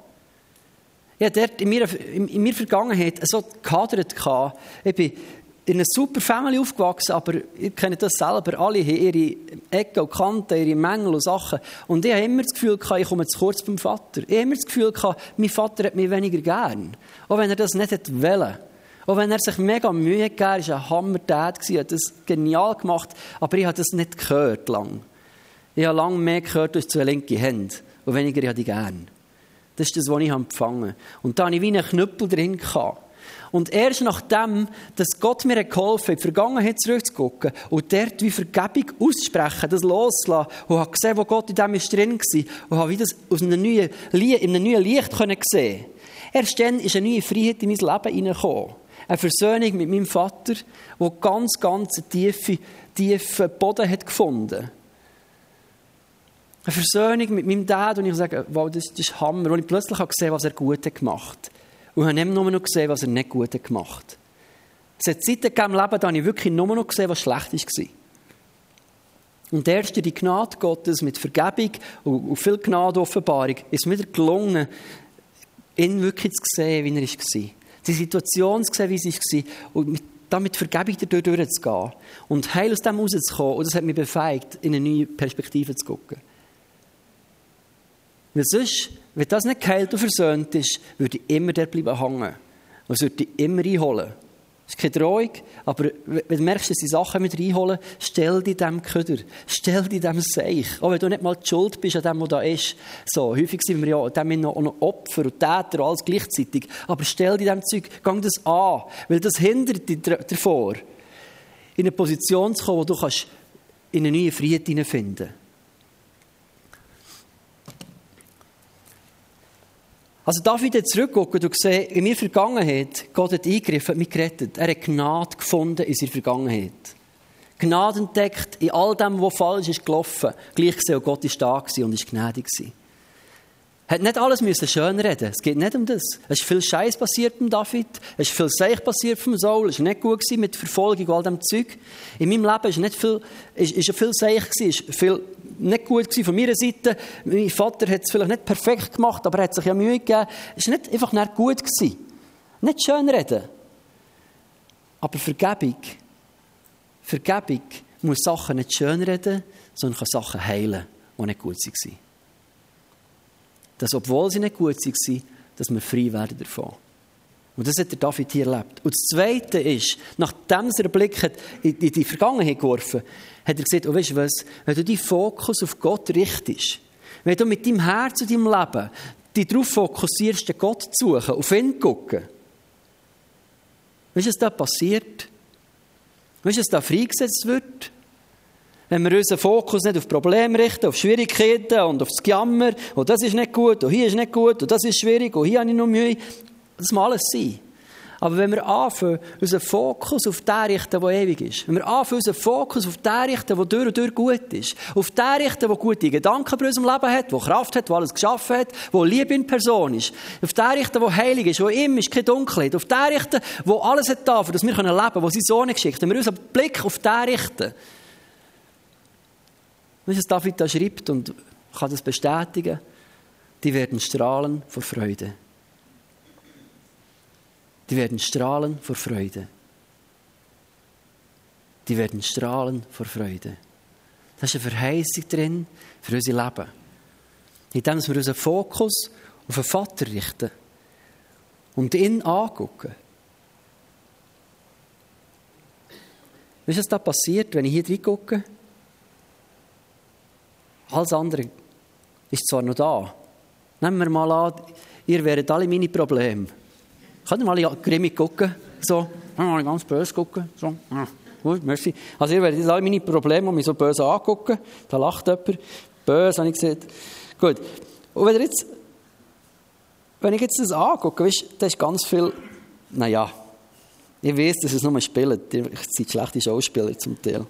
Speaker 1: Ich hatte dort in meiner, in meiner Vergangenheit so gehadert. Ich bin in einer super Family aufgewachsen, aber ihr kennt das selber, alle haben ihre Ecken und Kanten, ihre Mängel und Sachen. Und ich habe immer das Gefühl, ich komme zu kurz beim Vater. Ich habe immer das Gefühl, mein Vater hat mich weniger gern. Auch wenn er das nicht wollte. Auch wenn er sich mega Mühe gegeben hat, war ein Hammer-Dad, hat das genial gemacht, aber ich habe das nicht gehört lang. Ich habe lange mehr gehört als zwei linke Hände und weniger ich habe ich gern. Das ist das, was ich empfangen habe. Und da hatte ich wie einen Knüppel drin. Und erst nachdem, dass Gott mir geholfen hat, in die Vergangenheit zurückzugucken und dort wie Vergebung auszusprechen, das loszulassen und habe gesehen, wo Gott in dem ist drin war und habe wie das aus einem neuen, in einem neuen Licht können sehen Erst dann ist eine neue Freiheit in mein Leben hineingekommen. Eine Versöhnung mit meinem Vater, wo ganz, ganz tiefe, tiefen Boden hat gefunden eine Versöhnung mit meinem Dad und ich sage, wow, das, das ist Hammer. Und ich plötzlich habe gesehen, was er gut hat gemacht. Und ich habe nicht nur noch gesehen, was er nicht gut hat gemacht. Es hat Zeiten gegeben im Leben, da habe ich wirklich nur noch gesehen, was schlecht war. Und erst durch die Gnade Gottes mit Vergebung und, viel Gnade Offenbarung ist mir gelungen, ihn wirklich zu sehen, wie er war. Die Situation zu sehen, wie sie war. Und mit, damit Vergebung dadurch durchzugehen. Und heil aus dem rauszukommen. Und das hat mich befähigt, in eine neue Perspektive zu gucken. Weil sonst, wenn das nicht geheilt und versöhnt ist, würde ich immer dort bleiben hängen. Und es würde dich immer einholen. Das ist keine Drohung, aber wenn du merkst, dass die Sachen mit reinholen, stell dich dem Köder, stell dich dem Seich. Auch wenn du nicht mal die Schuld bist an dem, was da ist. So, häufig sind wir ja dem noch, noch Opfer und Täter, alles gleichzeitig. Aber stell dich dem Zeug, gang das an, weil das hindert dich davor, in eine Position zu kommen, wo du kannst in eine neue Freiheit hineinfinden Also darf ich zurückgucken und sehen, in meiner Vergangenheit, Gott hat eingegriffen, hat mich gerettet. Er hat Gnade gefunden in seiner Vergangenheit. Gnade entdeckt in all dem, was falsch ist gelaufen. Gleich gesehen, Gott ist da und ist gnädig gewesen. Hat nicht alles müssen schön reden. Es geht nicht um das. Es ist viel Scheiß passiert mit David. Es ist viel Seich passiert vom Saul. Es war nicht gut mit Verfolgung und all dem Zeug. In meinem Leben ist nicht viel, ist, ist viel Seich gewesen. Ist viel nicht gut gewesen von meiner Seite. Mein Vater hat es vielleicht nicht perfekt gemacht, aber er hat sich ja Mühe gegeben. Es war nicht einfach nicht gut gewesen. Nicht schön reden. Aber Vergebung, Vergebung muss Sachen nicht schönreden, sondern kann Sachen heilen, die nicht gut waren. Dass, obwohl sie nicht gut waren, dass wir frei werden davon. Und das hat der David hier erlebt. Und das Zweite ist, nachdem er Blick hat in die Vergangenheit geworfen hat er gesagt, oh, weißt du was, wenn du deinen Fokus auf Gott richtest, wenn du mit deinem Herz und deinem Leben dich darauf fokussierst, den Gott zu suchen, auf ihn zu gucken, weißt du, was da passiert? Weißt du, was da freigesetzt wird? Wenn wir unseren Fokus nicht auf Probleme richten, auf Schwierigkeiten und auf das Gejammer, und oh, das ist nicht gut, und hier ist nicht gut, und das ist schwierig, und hier habe ich noch Mühe, das muss alles sein. Aber wenn wir anfangen, unseren Fokus auf den richten, der ewig ist, wenn wir anfangen, unseren Fokus auf den richten, der durch und durch gut ist, auf den richten, der gute Gedanken bei unserem Leben hat, der Kraft hat, der alles geschaffen hat, der Liebe in Person ist, auf den richten, der heilig ist, wo ihm ist keine Dunkelheit, auf den richten, der alles hat da, dass wir leben können, wo sein Sohn geschickt wenn wir unseren Blick auf den richten, wie es David da schreibt und kann das bestätigen, die werden strahlen vor Freude. Die werden strahlen vor Freude. Die werden strahlen vor Freude. Das ist eine Verheißung drin für unser Leben. Indem wir unseren Fokus auf den Vater richten und ihn angucken. Weißt du, was da passiert, wenn ich hier reingucke? Alles andere ist zwar noch da. Nehmen wir mal an, ihr wäret alle meine Probleme. Könnt ihr mal grimmig gucken? So, mal ganz böse gucken. So, gut, merci. Also ihr werdet alle meine Probleme mich so böse angucken. Da lacht jemand. Böse, habe ich gesehen. Gut. Und wenn, jetzt, wenn ich jetzt das angucke, weißt, da ist ganz viel, naja, ich weiß, dass es nur spielt. Ihr seid schlechte Schauspieler zum Teil.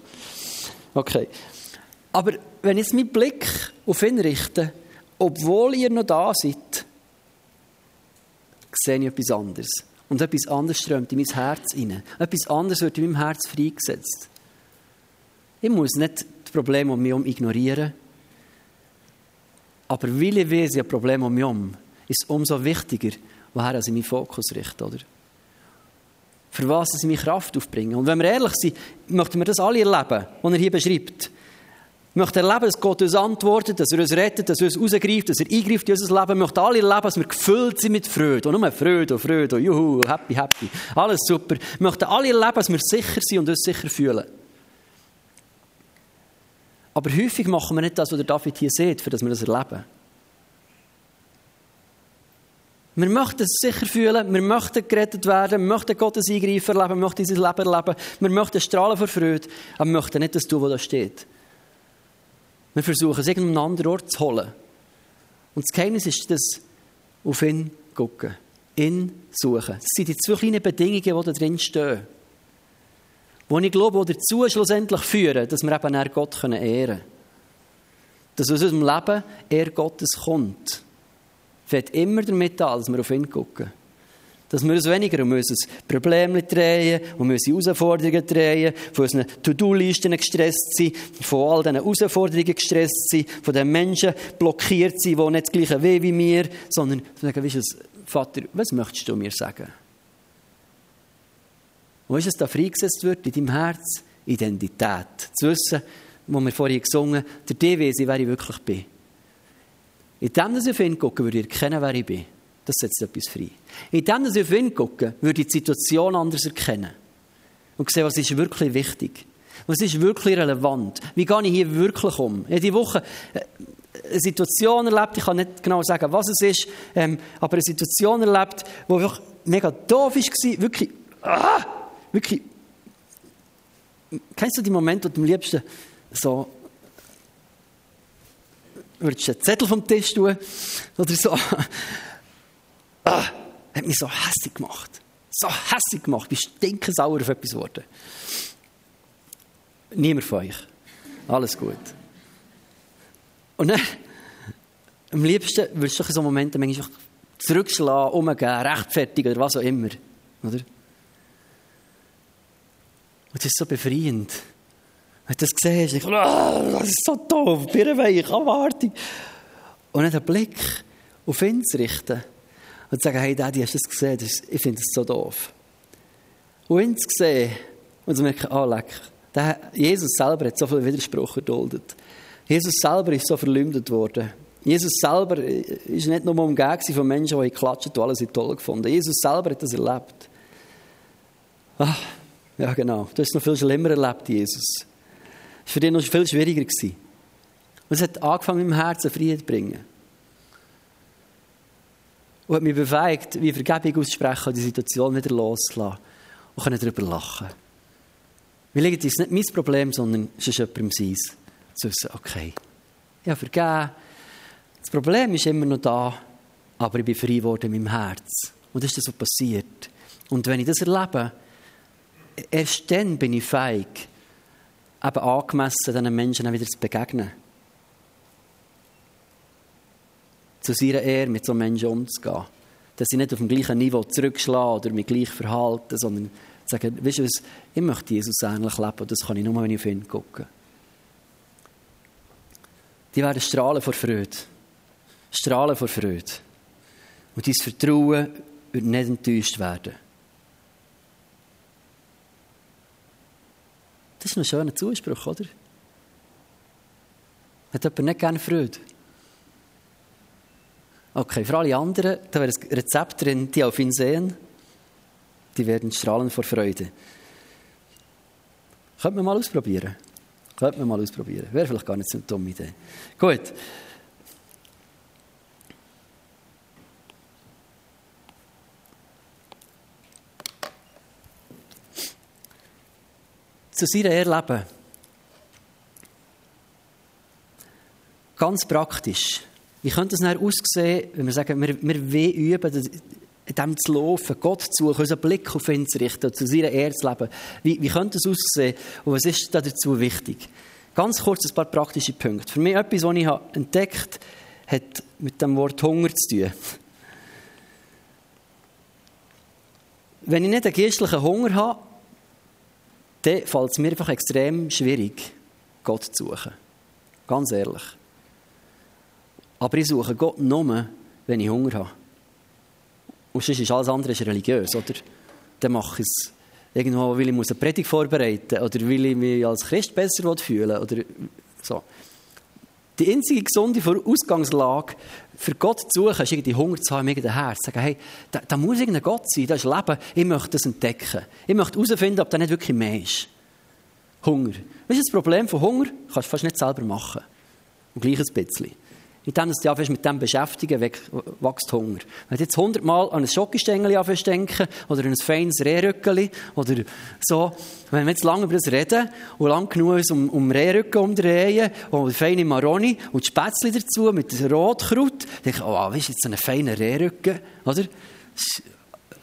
Speaker 1: Okay. Aber wenn ich jetzt meinen Blick auf ihn richte, obwohl ihr noch da seid, sehe ich etwas anderes. Und etwas anderes strömt in mein Herz hinein. Etwas anderes wird in meinem Herz freigesetzt. Ich muss nicht das Problem um mich herum ignorieren. Aber weil ich weiß, ich ein Problem um mich herum, ist es umso wichtiger, woher ich meinen Fokus richte. Oder? Für was ich meine Kraft aufbringe. Und wenn wir ehrlich sind, möchten wir das alle erleben, was er hier beschreibt. Wir möchten erleben, dass Gott uns antwortet, dass er uns rettet, dass er uns rausgreift, dass er eingreift in unser Leben. Wir möchten alle erleben, dass wir gefüllt sind mit Freude. Und nur Freude und Freude und juhu, happy, happy. Alles super. Wir möchten alle erleben, dass wir sicher sind und uns sicher fühlen. Aber häufig machen wir nicht das, was David hier sieht, für das wir das erleben. Wir möchten es sicher fühlen, wir möchten gerettet werden, wir möchten Gottes Eingreifen erleben, wir möchten unser Leben erleben, wir möchten strahlen vor Freude, aber wir möchten nicht das tun, was da steht. Wir versuchen es irgendeinem anderen Ort zu holen. Und das Geheimnis ist das, auf ihn gucken, ihn suchen. Das sind die zwei kleinen Bedingungen, die da drin stehen. Die ich glaube, die dazu schlussendlich führen, dass wir eben eher Gott ehren können. Dass aus unserem Leben er Gottes kommt. Fängt immer damit an, dass wir auf ihn gucken. Dass wir uns weniger um unser Problem drehen, um unsere Herausforderungen drehen, von unseren To-Do-Listen gestresst sind, von all diesen Herausforderungen gestresst sind, von den Menschen blockiert sind, die nicht das gleiche weh wie mir, sondern sagen, weißt du, Vater, was möchtest du mir sagen? Wo ist es da freigesetzt wird in deinem Herz? Identität. Zu wissen, wo wir vorhin gesungen haben, der D weiß wer ich wirklich bin. In dem, dass ich auf ihn gucke, würde ich erkennen, wer ich bin. Das setzt etwas frei. Indem ich auf ihn gucke, würde ich die Situation anders erkennen. Und sehen, was ist wirklich wichtig. Was ist wirklich relevant? Wie gehe ich hier wirklich um? Ich habe diese Woche äh, eine Situation erlebt, ich kann nicht genau sagen, was es ist, ähm, aber eine Situation erlebt, die wirklich mega doof war, wirklich, ah, wirklich, kennst du die Momente, wo du am liebsten so würdest du einen Zettel vom Tisch tun oder so ah, hat mich so hässlich gemacht. So hässlich gemacht. Ich bin stinkensauer auf etwas geworden. Niemand von euch. Alles gut. Und dann, am liebsten würdest du in so Momenten manchmal zurückschlagen, umgehen, rechtfertigen oder was auch immer. Oder? Und das ist so befreiend. Wenn du das siehst, denkst du, oh, das ist so doof, birrenweich, Abwartung. Und dann den Blick auf ihn zu richten und sagen, hey Daddy, hast du das gesehen? Das, ich finde das so doof. Und ihn zu sehen und zu merken, ah, leck, der Jesus selber hat so viel Widerspruch erduldet. Jesus selber ist so verleumdet worden. Jesus selber ist nicht nur umgeben von Menschen, die klatschen und alles toll gefunden Jesus selber hat das erlebt. Ah, ja genau, du hast es noch viel schlimmer erlebt, Jesus. Das war für dich noch viel schwieriger. Und es hat angefangen, im Herzen Frieden zu bringen. Und hat mich befähigt, wie Vergebung auszusprechen und die Situation wieder loszulassen. Und können darüber lachen. Liegt es nicht mein Problem, sondern es ist jemandem sein. Zu wissen, okay, ich habe vergeben. Das Problem ist immer noch da, aber ich bin frei geworden in meinem Herz. Und das ist das, was passiert. Und wenn ich das erlebe, erst dann bin ich fähig, eben angemessen diesen Menschen wieder zu begegnen. Zu seiner Ehre mit so Menschen umzugehen. Dass sie nicht auf dem gleichen Niveau zurückschlagen oder mich gleich verhalten, sondern sagen, weißt du was, ich möchte Jesus ähnlich leben und das kann ich nur, wenn ich auf ihn gucke. Die werden strahlen vor Freude. Strahlen vor Freude. Und dein Vertrauen wird nicht enttäuscht werden. Das ist ein schöner Zuspruch, oder? Hat jemand nicht gerne Freude? Okay, für alle anderen, da wäre ein Rezept drin, die auf ihn sehen, die werden strahlen vor Freude. Könnte man mal ausprobieren. Könnte man mal ausprobieren. Wäre vielleicht gar nicht so eine dumme Idee. Gut. Zu seiner Erleben. Ganz praktisch. Wie könnte es dann aussehen, wenn wir sagen, wir, wir üben, in dem zu laufen, Gott zu suchen, unseren Blick auf ihn zu richten, zu seiner Ehre zu leben. Wie, wie könnte es aussehen und was ist dazu wichtig? Ganz kurz ein paar praktische Punkte. Für mich etwas, was ich entdeckt habe, hat mit dem Wort Hunger zu tun. Wenn ich nicht einen geistlichen Hunger habe, dann fällt es mir einfach extrem schwierig, Gott zu suchen. Ganz ehrlich. Aber ich suche Gott nur, wenn ich Hunger habe. Und sonst ist alles andere religiös, oder? Dann mache ich es irgendwo, weil ich eine Predigt vorbereiten muss oder weil ich mich als Christ besser fühlen. Oder so. Die einzige gesunde Ausgangslage für Gott zu suchen, ist irgendwie Hunger zu haben im eigenen Herz. Sagen, hey, da, da muss irgendein Gott sein, das ist Leben. Ich möchte das entdecken. Ich möchte herausfinden, ob das nicht wirklich mehr ist. Hunger. Was ist das Problem von Hunger? Kannst du fast nicht selber machen. Und gleich ein bisschen. Indem du dich mit dem beschäftigen, wächst Hunger. Wenn du jetzt hundertmal an ein Schokostängel denken oder an ein feines Rehrückeli oder so, wenn wir jetzt lange über das reden und lang genug ist, um, um Rehrücken umdrehen und feine Maroni und Spätzle dazu mit Rotkraut, dann denke ich, oh, was ist jetzt ein feiner Rehrücken, oder?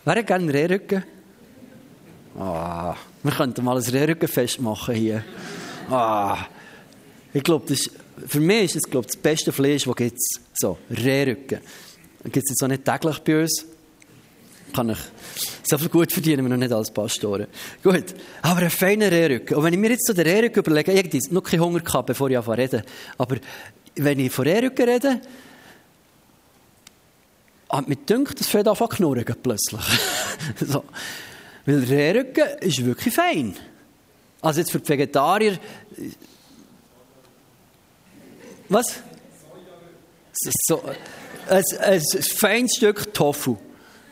Speaker 1: Wer gerne einen Rehrücken? Ah, wir könnten mal ein Rehrückenfest machen hier. Ah, ich glaube, das ist für mich ist das, glaube ich, das beste Fleisch, das gibt es. So, Rehrücken. Gibt es jetzt auch nicht täglich bei uns. Kann ich so viel gut verdienen wir noch nicht als Pastoren. Gut, aber ein feiner Rehrücken. Und wenn ich mir jetzt so den Rehrücken überlege, ich hatte noch keinen Hunger gehabt, bevor ich anfange reden. Aber wenn ich von Rehrücken rede, hat mir gedacht, das fängt an knurren plötzlich. <laughs> so. Weil Rehrücken ist wirklich fein. Also jetzt für die Vegetarier was? So, ein, ein feines Stück Tofu.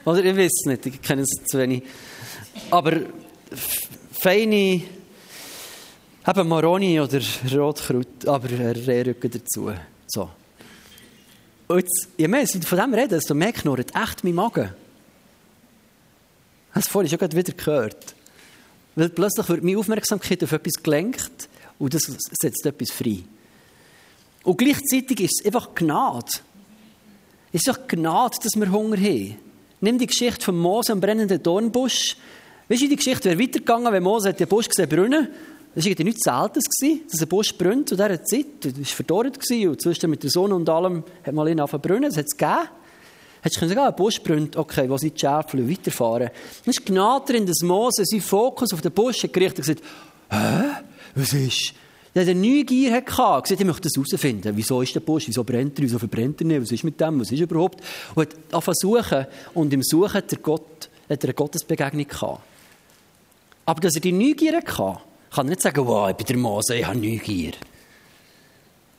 Speaker 1: Oder ich weiß es nicht, ich kenne es zu wenig. Aber feine eben Maroni oder Rotkraut, aber Rehrücken dazu. So. Und jetzt, je mehr ich von dem rede, desto mehr knurrt echt mein Magen. Du vorhin schon gerade wieder gehört. Weil plötzlich wird meine Aufmerksamkeit auf etwas gelenkt und das setzt etwas frei. Und gleichzeitig ist es einfach Gnade. Es ist doch Gnade, dass wir Hunger haben. Nimm die Geschichte von Mose am brennenden Dornbusch. Weißt du, die Geschichte wäre weitergegangen, wenn Mose hat den Busch gesehen brennen. Das war irgendwie nichts Seltenes, dass ein Busch brennt zu dieser Zeit. Das war verdorrt und zwischen mit der Sonne und allem hat man ihn angefangen brennen. Das hat es gegeben. Hättest du sagen, ah, ein Busch brennt, okay, wo sind die Schäfel? Weiterfahren. Dann ist Gnade drin, dass Mose seinen Fokus auf den Busch gerichtet und gesagt, hä? Was ist? Der eine Neugier hatte, gesagt, ich möchte das herausfinden. Wieso ist der Busch? Wieso brennt er? Wieso verbrennt er nicht? Was ist mit dem? Was ist überhaupt? Und hat angefangen suchen. Und im Suchen hat er, Gott, hat er eine Gottesbegegnung gehabt. Aber dass er die Neugier hatte, kann er nicht sagen, wow, ich bin der Mose, ich habe Neugier.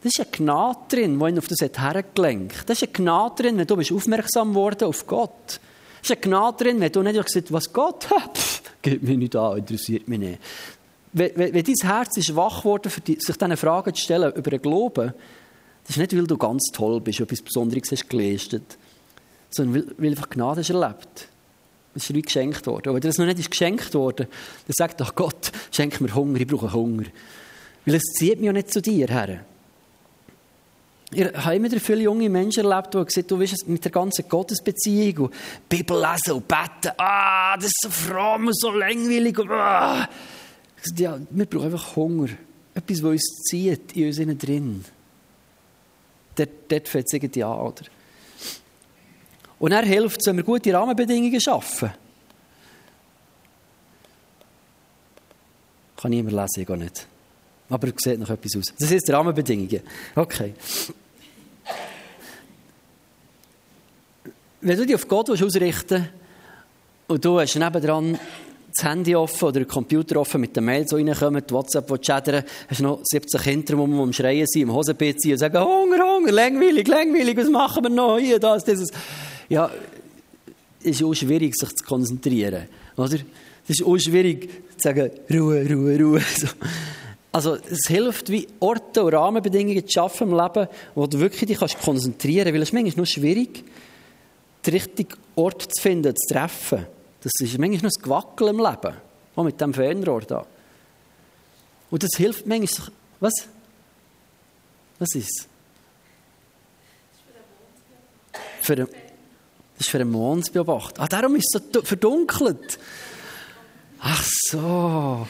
Speaker 1: Das ist eine Gnade drin, die ihn auf das hergelenkt hat. Das ist eine Gnade drin, wenn du bist aufmerksam worden auf Gott. Das ist eine Gnade drin, wenn du nicht gesagt was Gott hat, <laughs> geht mir nicht an, interessiert mich nicht. Wenn, wenn, dein Herz ist wach geworden, die, sich diese Fragen zu stellen über den Glauben, das ist nicht, weil du ganz toll bist, etwas Besonderes hast geleistet, sondern weil, weil einfach Gnade hast erlebt. Es ist dir geschenkt worden. Aber wenn das noch nicht ist geschenkt worden, dann sagt doch Gott, schenk mir Hunger, ich brauche Hunger. Weil es zieht mich ja nicht zu dir her. Ich habe immer viele junge Menschen erlebt, die gesagt du weißt, mit der ganzen Gottesbeziehung und Bibel lesen und beten, ah, das ist so fromm und so langweilig. Ah. Ja, wir brauchen einfach Hunger. Etwas, was uns zieht in uns innen drin. Dort, fängt es irgendwie an, oder? Und er hilft, wenn wir gute Rahmenbedingungen schaffen. Kann niemand lesen, ich gar nicht. Aber es sieht noch etwas aus. Das ist die Rahmenbedingungen. Okay. Wenn du dich auf Gott ausrichten und du hast nebendran das Handy offen oder der Computer offen mit den Mails, die reinkommen, die WhatsApp, die chattern, hast noch 70 Kinder, die am Schreien sind, im Hosenbett sind und sagen, Hunger, Hunger, langweilig, langweilig, was machen wir noch hier, das, dieses. Ja, es ist auch schwierig, sich zu konzentrieren, oder? Es ist auch schwierig zu sagen, Ruhe, Ruhe, Ruhe. <laughs> Also, es hilft, wie Orte und Rahmenbedingungen zu schaffen im Leben, wo du wirklich dich kannst konzentrieren kannst, weil es ist manchmal nur schwierig, den richtigen Ort zu finden, zu treffen. Das ist manchmal noch ein Gewackel im Leben, auch mit diesem Fernrohr da. Und das hilft manchmal, was? Was ist es? Für den, das ist für den Mond zu beobachten. Ah, darum ist es so verdunkelt. Ach so.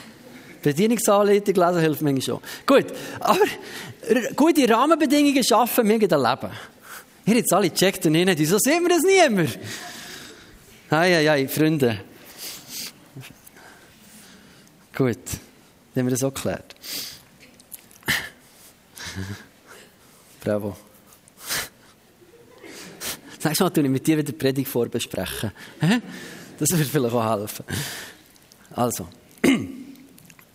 Speaker 1: Bedienungsanleitung lesen hilft manchmal schon. Gut, aber gute Rahmenbedingungen schaffen wir ein Leben. Ihr jetzt alle gecheckt und nicht, wieso sehen wir das niemand? Ei, ei, ei, Freunde. Gut, dann haben wir das auch geklärt. Bravo. Nächstes Mal tue ich mit dir wieder die Predigt vorbesprechen. Das würde vielleicht auch helfen. Also.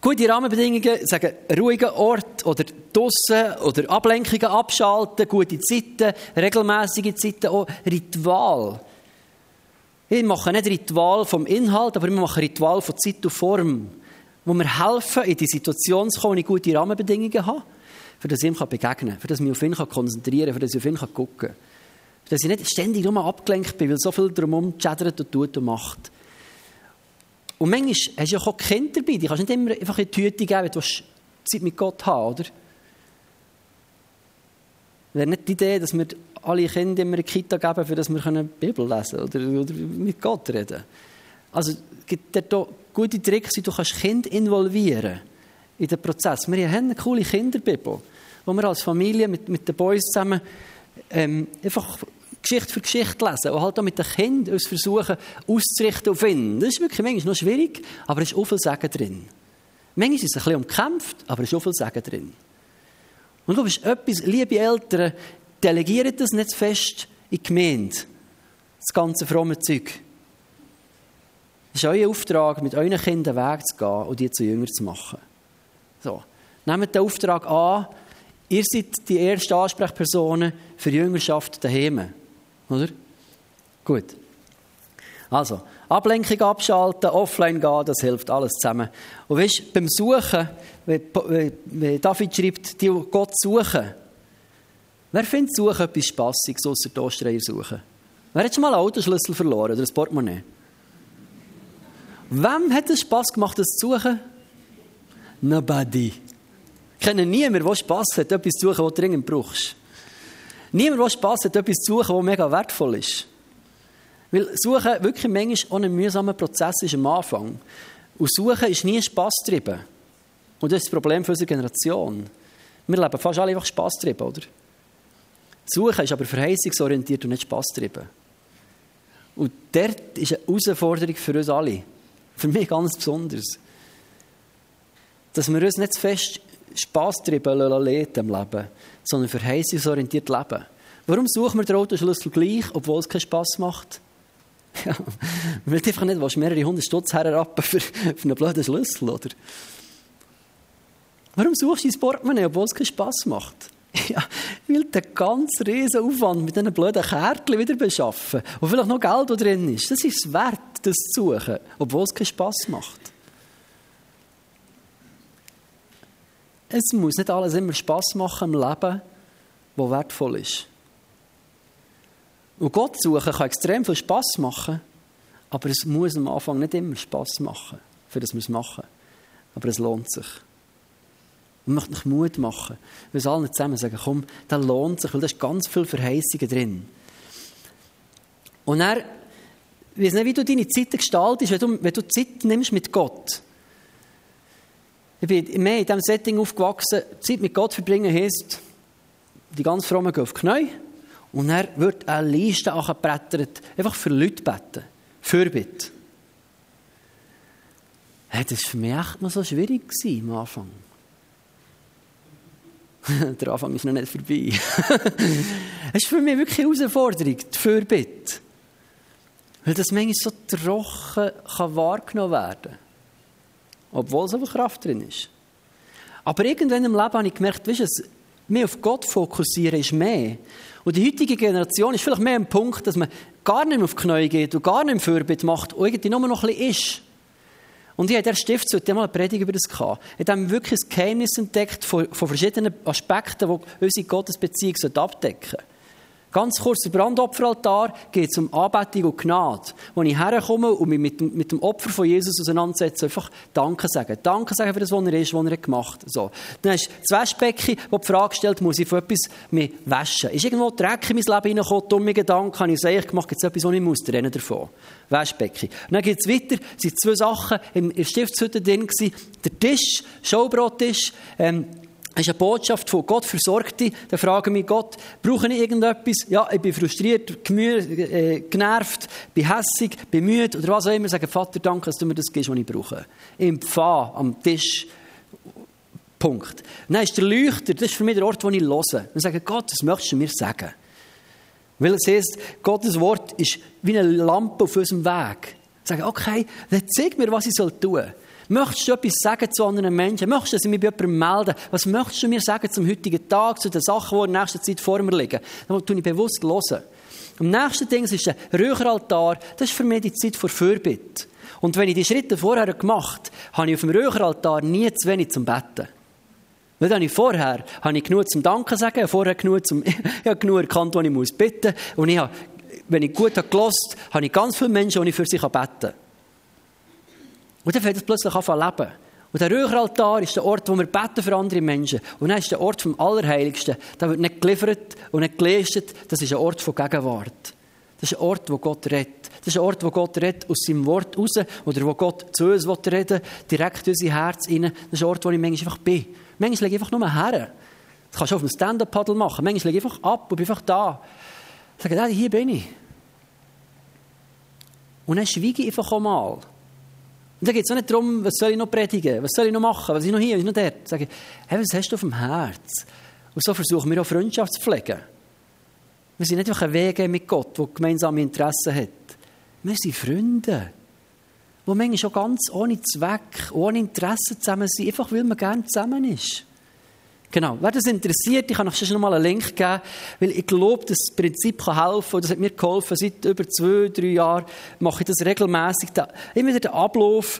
Speaker 1: Gute Rahmenbedingungen, sagen, ruhiger Ort oder draussen oder Ablenkungen abschalten, gute Zeiten, regelmäßige Zeiten, auch Ritual. Wir machen nicht Ritual vom Inhalt, aber wir machen Ritual von Zeit und Form, wo wir helfen, in die Situation zu kommen, und gute Rahmenbedingungen haben, für das ich ihm begegnen kann, für das ich mich auf ihn konzentrieren kann, für das ich auf ihn gucken kann. Für das ich nicht ständig nur abgelenkt bin, weil so viel drumherum chattert und tut und macht. Und manchmal hast du ja auch Kinder dabei, die kannst nicht immer einfach in die Tüte geben, du Zeit mit Gott haben oder? Wäre nicht die Idee, dass wir alle Kinder immer eine Kita geben, für dass wir die Bibel lesen können oder, oder mit Gott reden Also gibt es da gute Tricks, wie du kannst Kind involvieren in den Prozess. Wir haben eine coole Kinderbibel, wo wir als Familie mit, mit den Boys zusammen ähm, einfach Geschichte für Geschichte lesen und halt auch mit den Kindern uns versuchen auszurichten auf ihn. Das ist wirklich manchmal noch schwierig, aber es ist auch viel Sagen drin. Manchmal ist es ein bisschen umkämpft, aber es ist auch viel Sagen drin. Und du bist etwas, liebe Eltern, delegiert das nicht fest in die Gemeinde. Das ganze fromme Zeug. Es ist euer Auftrag, mit euren Kindern Weg zu gehen und die zu Jünger zu machen. So. Nehmt den Auftrag an. Ihr seid die ersten Ansprechpersonen für Jüngerschaft daheim. Oder? Gut. Also, Ablenkung abschalten, offline gehen, das hilft alles zusammen. Und weißt, beim Suchen, wenn David schreibt, die Gott suchen, wer findet Suchen etwas Spassiges, außer die Ostreier suchen? Wer hat schon mal einen Autoschlüssel verloren oder ein Portemonnaie? Wem hat es Spass gemacht, das zu suchen? Nobody. Ich kenne niemanden, der Spass hat, etwas zu suchen, was du dringend brauchst. Niemand, der Spass hat, etwas zu suchen, was mega wertvoll ist. Weil Suchen wirklich manchmal auch ein mühsamer Prozess ist am Anfang. Und Suchen ist nie Spaßtrieben. Und das ist das Problem für unsere Generation. Wir leben fast alle einfach Spaßtrieben, oder? Suchen ist aber verheißungsorientiert und nicht Spaßtrieben. Und dort ist eine Herausforderung für uns alle. Für mich ganz besonders. Dass wir uns nicht zu fest Spaßtrieben lassen im Leben, sondern verheißungsorientiert leben. Warum suchen wir den Autoschlüssel gleich, obwohl es keinen Spass macht? <laughs> Ja, weil du einfach nicht willst, mehrere hundert Stutz herrappen für, für einen blöden Schlüssel, oder? Warum suchst du dein Portemonnaie, obwohl es keinen Spass macht? <laughs> Ja, weil der ganze riesen Aufwand mit diesen blöden Kärtchen wieder beschaffen und vielleicht noch Geld drin ist, das ist es wert, das zu suchen, obwohl es keinen Spass macht. Es muss nicht alles immer Spass machen im Leben, wo wertvoll ist. Und Gott suchen kann extrem viel Spass machen, aber es muss am Anfang nicht immer Spass machen, für das wir es machen. Aber es lohnt sich. Und möchte noch Mut machen. Wir sollen allen zusammen sagen, komm, das lohnt sich, weil da ist ganz viel Verheißungen drin. Und er, ich weiß nicht, wie du deine Zeit gestaltest, wenn du, wenn du Zeit nimmst mit Gott. Ich bin mehr in diesem Setting aufgewachsen. Zeit mit Gott verbringen heisst, die ganz Frommen gehen auf die Knie und er wird eine Liste angebrettert, einfach für Leute beten. Fürbitte. Hey, das war für mich echt noch so schwierig am Anfang. <laughs> Der Anfang ist noch nicht vorbei. <laughs> Es ist für mich wirklich eine Herausforderung, die Fürbitte. Weil das manchmal so trocken kann wahrgenommen werden kann. Obwohl so viel Kraft drin ist. Aber irgendwann im Leben habe ich gemerkt, weißt du, mehr auf Gott fokussieren ist mehr. Und die heutige Generation ist vielleicht mehr am Punkt, dass man gar nicht mehr auf die Knie geht und gar nicht mehr Fürbitte macht und irgendwie nur noch ein bisschen ist. Und ich habe der Stift heute mal eine Predigt über das gehabt. Ich habe wirklich ein Geheimnis entdeckt von, von verschiedenen Aspekten, die unsere Gottesbeziehung abdecken sollten. Ganz kurz, der Brandopferaltar geht um Anbetung und Gnade. Wo ich herkomme und mich mit, mit dem Opfer von Jesus auseinandersetze, einfach Danke sagen. Danke sagen für das, was er ist, was er gemacht hat. So. Dann hast du das Waschbecken, wo die Frage stellt, muss ich von etwas mich waschen? Ist irgendwo Dreck in mein Leben hineingekommen, dumme Gedanken, habe ich eigentlich gemacht, gibt es etwas, was ich muss trennen davon? Waschbecken. Dann geht es weiter, es sind zwei Sachen in der Stiftshütte drin gewesen. Der Tisch, Showbrottisch, ähm, das ist eine Botschaft von Gott versorgt dich. Dann frage ich mich, Gott, brauche ich irgendetwas? Ja, ich bin frustriert, äh, genervt, bin hässig, bin müde oder was auch immer. Sage, Vater, danke, dass du mir das gibst, was ich brauche. Im Pfad, am Tisch. Punkt. Dann ist der Leuchter, das ist für mich der Ort, wo ich höre. Und sage, Gott, was möchtest du mir sagen? Weil es heißt, Gottes Wort ist wie eine Lampe auf unserem Weg. Ich sage, okay, dann zeig mir, was ich tun soll. Möchtest du etwas sagen zu anderen Menschen? Möchtest du, dass ich mich bei jemandem melde? Was möchtest du mir sagen zum heutigen Tag, zu den Sachen, die in der nächsten Zeit vor mir liegen? Dann tue ich bewusst hören. Am nächsten Ding ist der Räucheraltar. Das ist für mich die Zeit vor Fürbitte. Und wenn ich die Schritte vorher gemacht habe, habe ich auf dem Räucheraltar nie zu wenig zum Betten. Weil dann ich vorher habe ich genug zum Danken sagen, vorher genug zum, <laughs> habe genug erkannt, wo ich muss bitten. Und ich habe, wenn ich gut habe gelost, habe ich ganz viele Menschen, die ich für sie beten kann. Und dann fängt es plötzlich an zu leben. Und der Räucheraltar ist der Ort, wo wir beten für andere Menschen. Und dann ist der Ort vom Allerheiligsten. Da wird nicht geliefert und nicht geleistet. Das ist ein Ort von Gegenwart. Das ist ein Ort, wo Gott redet. Das ist ein Ort, wo Gott redet aus seinem Wort raus. Oder wo Gott zu uns reden direkt in unser Herz rein. Das ist ein Ort, wo ich manchmal einfach bin. Manchmal lege ich einfach nur her. Das kannst du auf einem Stand-Up-Paddle machen. Manchmal lege ich einfach ab und bin einfach da. Ich sage, hier bin ich. Und dann schweige ich einfach mal. Und da geht es auch nicht darum, was soll ich noch predigen, was soll ich noch machen, was ist noch hier, was ist noch dort. Sage ich, hey, was hast du auf dem Herz? Und so versuchen wir auch Freundschaft zu pflegen. Wir sind nicht einfach ein Weg mit Gott, der gemeinsame Interessen hat. Wir sind Freunde, die manchmal schon ganz ohne Zweck, ohne Interesse zusammen sind, einfach weil man gerne zusammen ist. Genau. Wer das interessiert, ich kann euch schon noch mal einen Link geben, weil ich glaube, das Prinzip kann helfen und das hat mir geholfen. Seit über zwei, drei Jahren mache ich das regelmäßig. Immer wieder den Ablauf,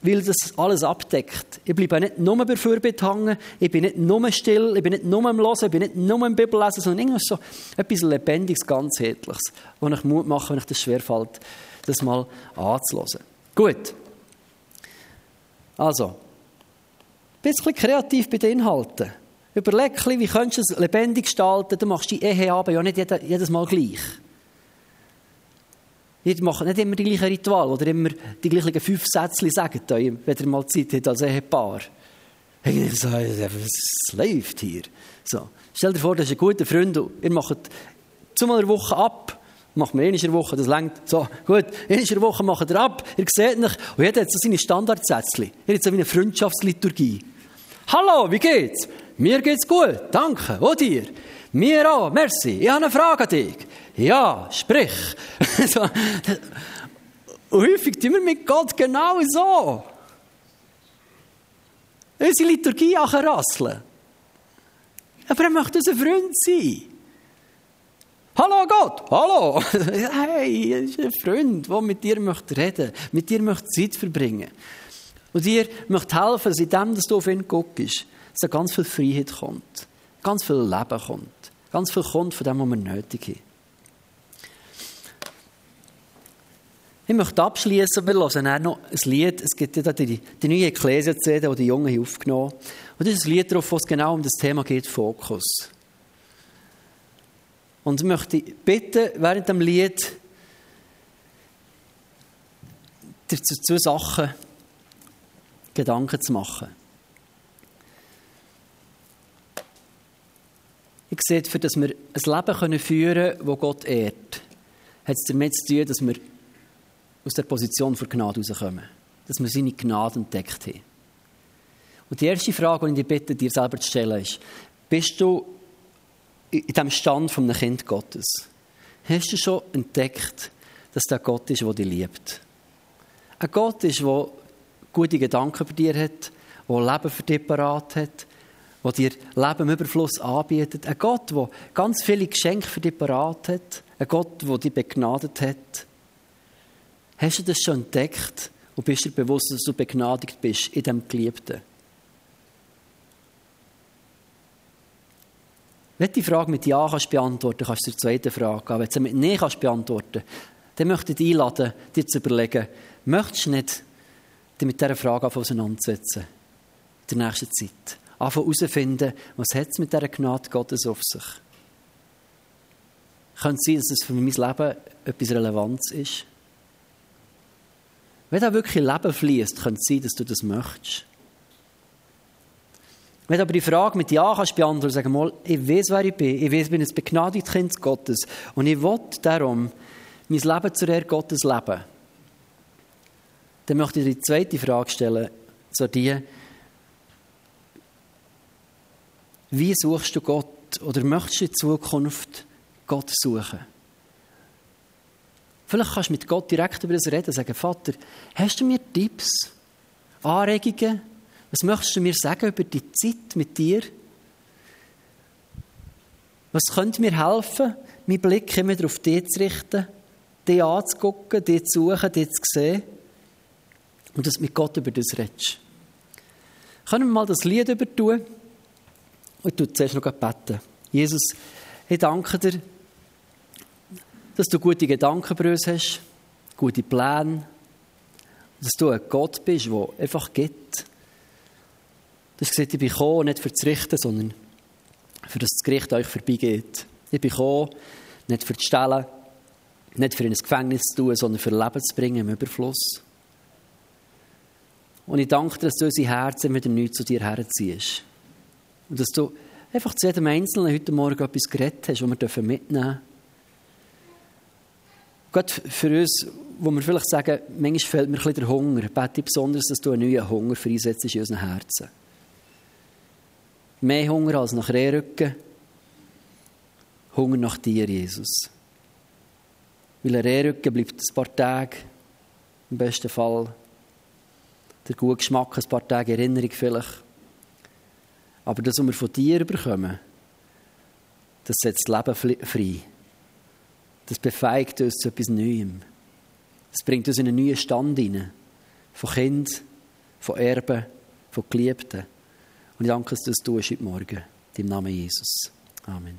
Speaker 1: weil das alles abdeckt. Ich bleibe nicht nur bei Fürbitte hängen, ich bin nicht nur still, ich bin nicht nur am Hören, ich bin nicht nur im Bibellesen, sondern irgendwas so etwas Lebendiges, Ganzheitliches, wo ich Mut mache, wenn ich das schwerfällt, das mal anzuhören. Gut. Also, bisschen kreativ bei den Inhalten. Überleg wie könntest du es lebendig gestalten, dann machst du die Eheabend ja nicht jedes Mal gleich. Ihr macht nicht immer die gleichen Ritual oder immer die gleichen fünf Sätze sagen, wenn ihr mal Zeit habt als Ehepaar. Ich so, was läuft hier? So. Stell dir vor, das ist ein guter Freund und ihr macht zweimal eine Woche ab. Macht man eine Woche, das längt. So, gut, eine Woche macht ihr ab. Ihr seht nicht, und jeder hat so seine Standardsätze. Ihr habt so wie eine Freundschaftsliturgie. Hallo, wie geht's? Mir geht's gut, danke. Und dir? Mir auch, merci. Ich habe eine Frage an dich. Ja, sprich. <laughs> so, und häufig tun wir mit Gott genau so. Unsere Liturgie rasseln. Aber er möchte unser Freund sein. Hallo Gott, hallo. <laughs> Hey, er ist ein Freund, der mit dir möchte reden, mit dir möchte Zeit verbringen. Und dir möchte helfen, dass in dem, dass du auf ihn guckst, dass da ganz viel Freiheit kommt, ganz viel Leben kommt, ganz viel kommt von dem, was wir nötig haben. Ich möchte abschließen. Wir hören dann noch ein Lied. Es gibt ja die, die neue Ecclesia-CD, die die Jungen aufgenommen haben. Und das ist ein Lied darauf, wo es genau um das Thema geht, Fokus. Und ich möchte bitten, während dem Lied dir zu zwei Sachen Gedanken zu machen. Ich sehe, für dass wir ein Leben führen können, das Gott ehrt, hat es damit zu tun, dass wir aus der Position von Gnade rauskommen. Dass wir seine Gnade entdeckt haben. Und die erste Frage, die ich dich bitte, dir selber zu stellen, ist, bist du in dem Stand von einem Kind Gottes? Hast du schon entdeckt, dass der Gott ist, der dich liebt? Ein Gott ist, der gute Gedanken für dich hat, der Leben für dich parat hat, der dir Leben im Überfluss anbietet. Ein Gott, der ganz viele Geschenke für dich parat hat. Ein Gott, der dich begnadet hat. Hast du das schon entdeckt und bist dir bewusst, dass du begnadigt bist in dem Geliebten? Wenn du die Frage mit Ja kannst beantworten kannst du die zweite Frage gehen. Wenn du sie mit Nein kannst beantworten dann möchte ich dich einladen, dir zu überlegen, möchtest du nicht dich mit dieser Frage auseinandersetzen in der nächsten Zeit? Anfangen herausfinden, was hat es mit dieser Gnade Gottes auf sich? Könnte es sein, dass es für mein Leben etwas Relevanz ist? Wenn da wirklich Leben fließt, könnte es sein, dass du das möchtest. Wenn du aber die Frage mit Ja kannst beantworten, sagen mal, ich weiß, wer ich bin, ich weiß, ich bin ein begnadigtes Kind Gottes und ich will darum mein Leben zur Ehre Gottes leben, dann möchte ich dir die zweite Frage stellen, so die, wie suchst du Gott oder möchtest du in Zukunft Gott suchen? Vielleicht kannst du mit Gott direkt über das reden, sagen, Vater, hast du mir Tipps, Anregungen? Was möchtest du mir sagen über die Zeit mit dir? Was könnte mir helfen, meinen Blick immer auf dich zu richten, dich anzugucken, dich zu suchen, dich zu sehen und dass du mit Gott über das redest? Können wir mal das Lied übertun? Und du zuerst noch beten. Jesus, ich danke dir, dass du gute Gedanken für uns hast, gute Pläne, dass du ein Gott bist, der einfach gibt. Du hast gesagt, ich bin gekommen, nicht für das Richten, sondern für das, das Gericht euch vorbeigeht. Ich bin gekommen, nicht für das Stellen, nicht für in ein Gefängnis zu tun, sondern für Leben zu bringen im Überfluss. Und ich danke dir, dass du unsere Herzen wieder neu zu dir herziehst. Und dass du einfach zu jedem Einzelnen heute Morgen etwas geredet hast, das wir mitnehmen dürfen. Gott, für uns, wo wir vielleicht sagen, manchmal fehlt mir ein bisschen der Hunger, bete ich besonders, dass du einen neuen Hunger freisetzt in unseren Herzen. Mehr Hunger als nach Rehrücken. Hunger nach dir, Jesus. Weil ein Rehrücken bleibt ein paar Tage, im besten Fall. Der gute Geschmack, ein paar Tage Erinnerung vielleicht. Aber das, was wir von dir bekommen, das setzt das Leben frei. Das befeigt uns zu etwas Neuem. Das bringt uns in einen neuen Stand hinein. Von Kind, von Erben, von Geliebten. Und ich danke, dass du das heute Morgen. Im Namen Jesus. Amen.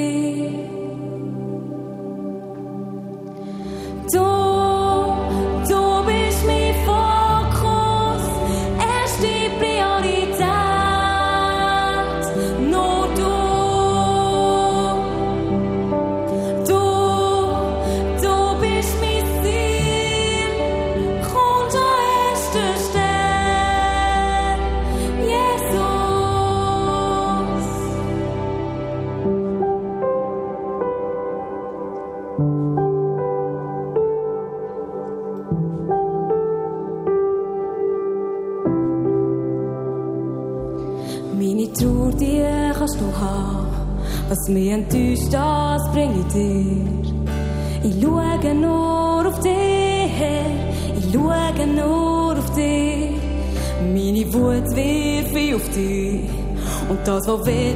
Speaker 2: Und das, was weh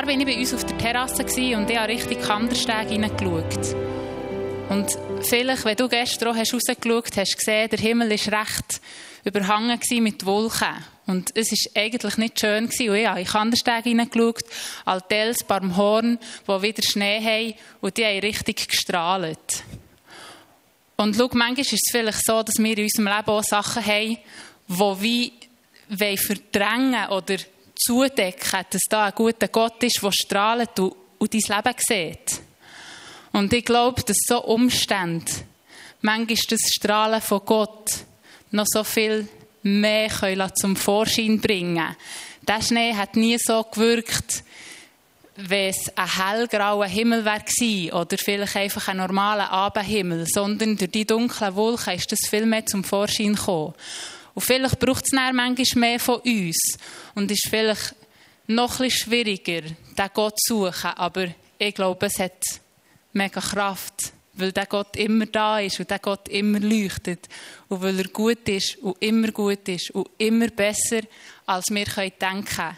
Speaker 3: Zwar war ich bei uns auf der Terrasse und ich habe richtig Kandersteg hineingeschaut. Und vielleicht, wenn du gestern auch rausgeschaut hast, hast du gesehen, der Himmel war recht überhangen mit Wolken. Und es war eigentlich nicht schön. Gewesen. Und ich habe in Kandersteg hineingeschaut, Altels, Barmhorn, wo wieder Schnee haben und die haben richtig gestrahlt. Und schau, manchmal ist es vielleicht so, dass wir in unserem Leben auch Sachen haben, die wir verdrängen oder zudecken, dass da ein guter Gott ist, der strahlt und, dein Leben sieht. Und ich glaube, dass so Umstände, manchmal das Strahlen von Gott, noch so viel mehr können zum Vorschein bringen Der Schnee hat nie so gewirkt, wenn es ein hellgrauer Himmel wäre oder vielleicht einfach ein normaler Abendhimmel, sondern durch die dunklen Wolken ist das viel mehr zum Vorschein gekommen. Und vielleicht braucht es dann manchmal mehr von uns. Und ist vielleicht noch etwas schwieriger, den Gott zu suchen, aber ich glaube, es hat mega Kraft, weil der Gott immer da ist und der Gott immer leuchtet. Und weil er gut ist und immer gut ist und immer besser, als wir denken. Können.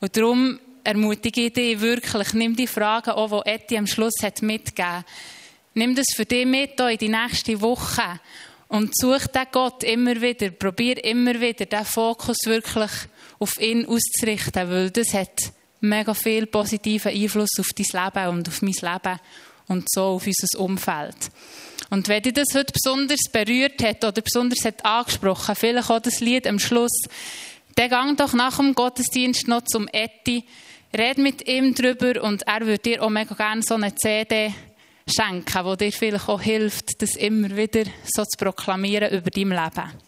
Speaker 3: Und darum ermutige ich dich wirklich, nimm die Fragen auch, die Etty am Schluss hat mitgegeben. Nimm das für dich mit in die nächste Woche und such den Gott immer wieder, probier immer wieder, den Fokus wirklich auf ihn auszurichten, weil das hat mega viel positiven Einfluss auf dein Leben und auf mein Leben und so auf unser Umfeld. Und wenn dich das heute besonders berührt hat oder besonders hat angesprochen, vielleicht auch das Lied am Schluss, dann gang doch nach dem Gottesdienst noch zum Etti, red mit ihm drüber und er würde dir auch mega gerne so eine CD schenken, die dir vielleicht auch hilft, das immer wieder so zu proklamieren über dein Leben.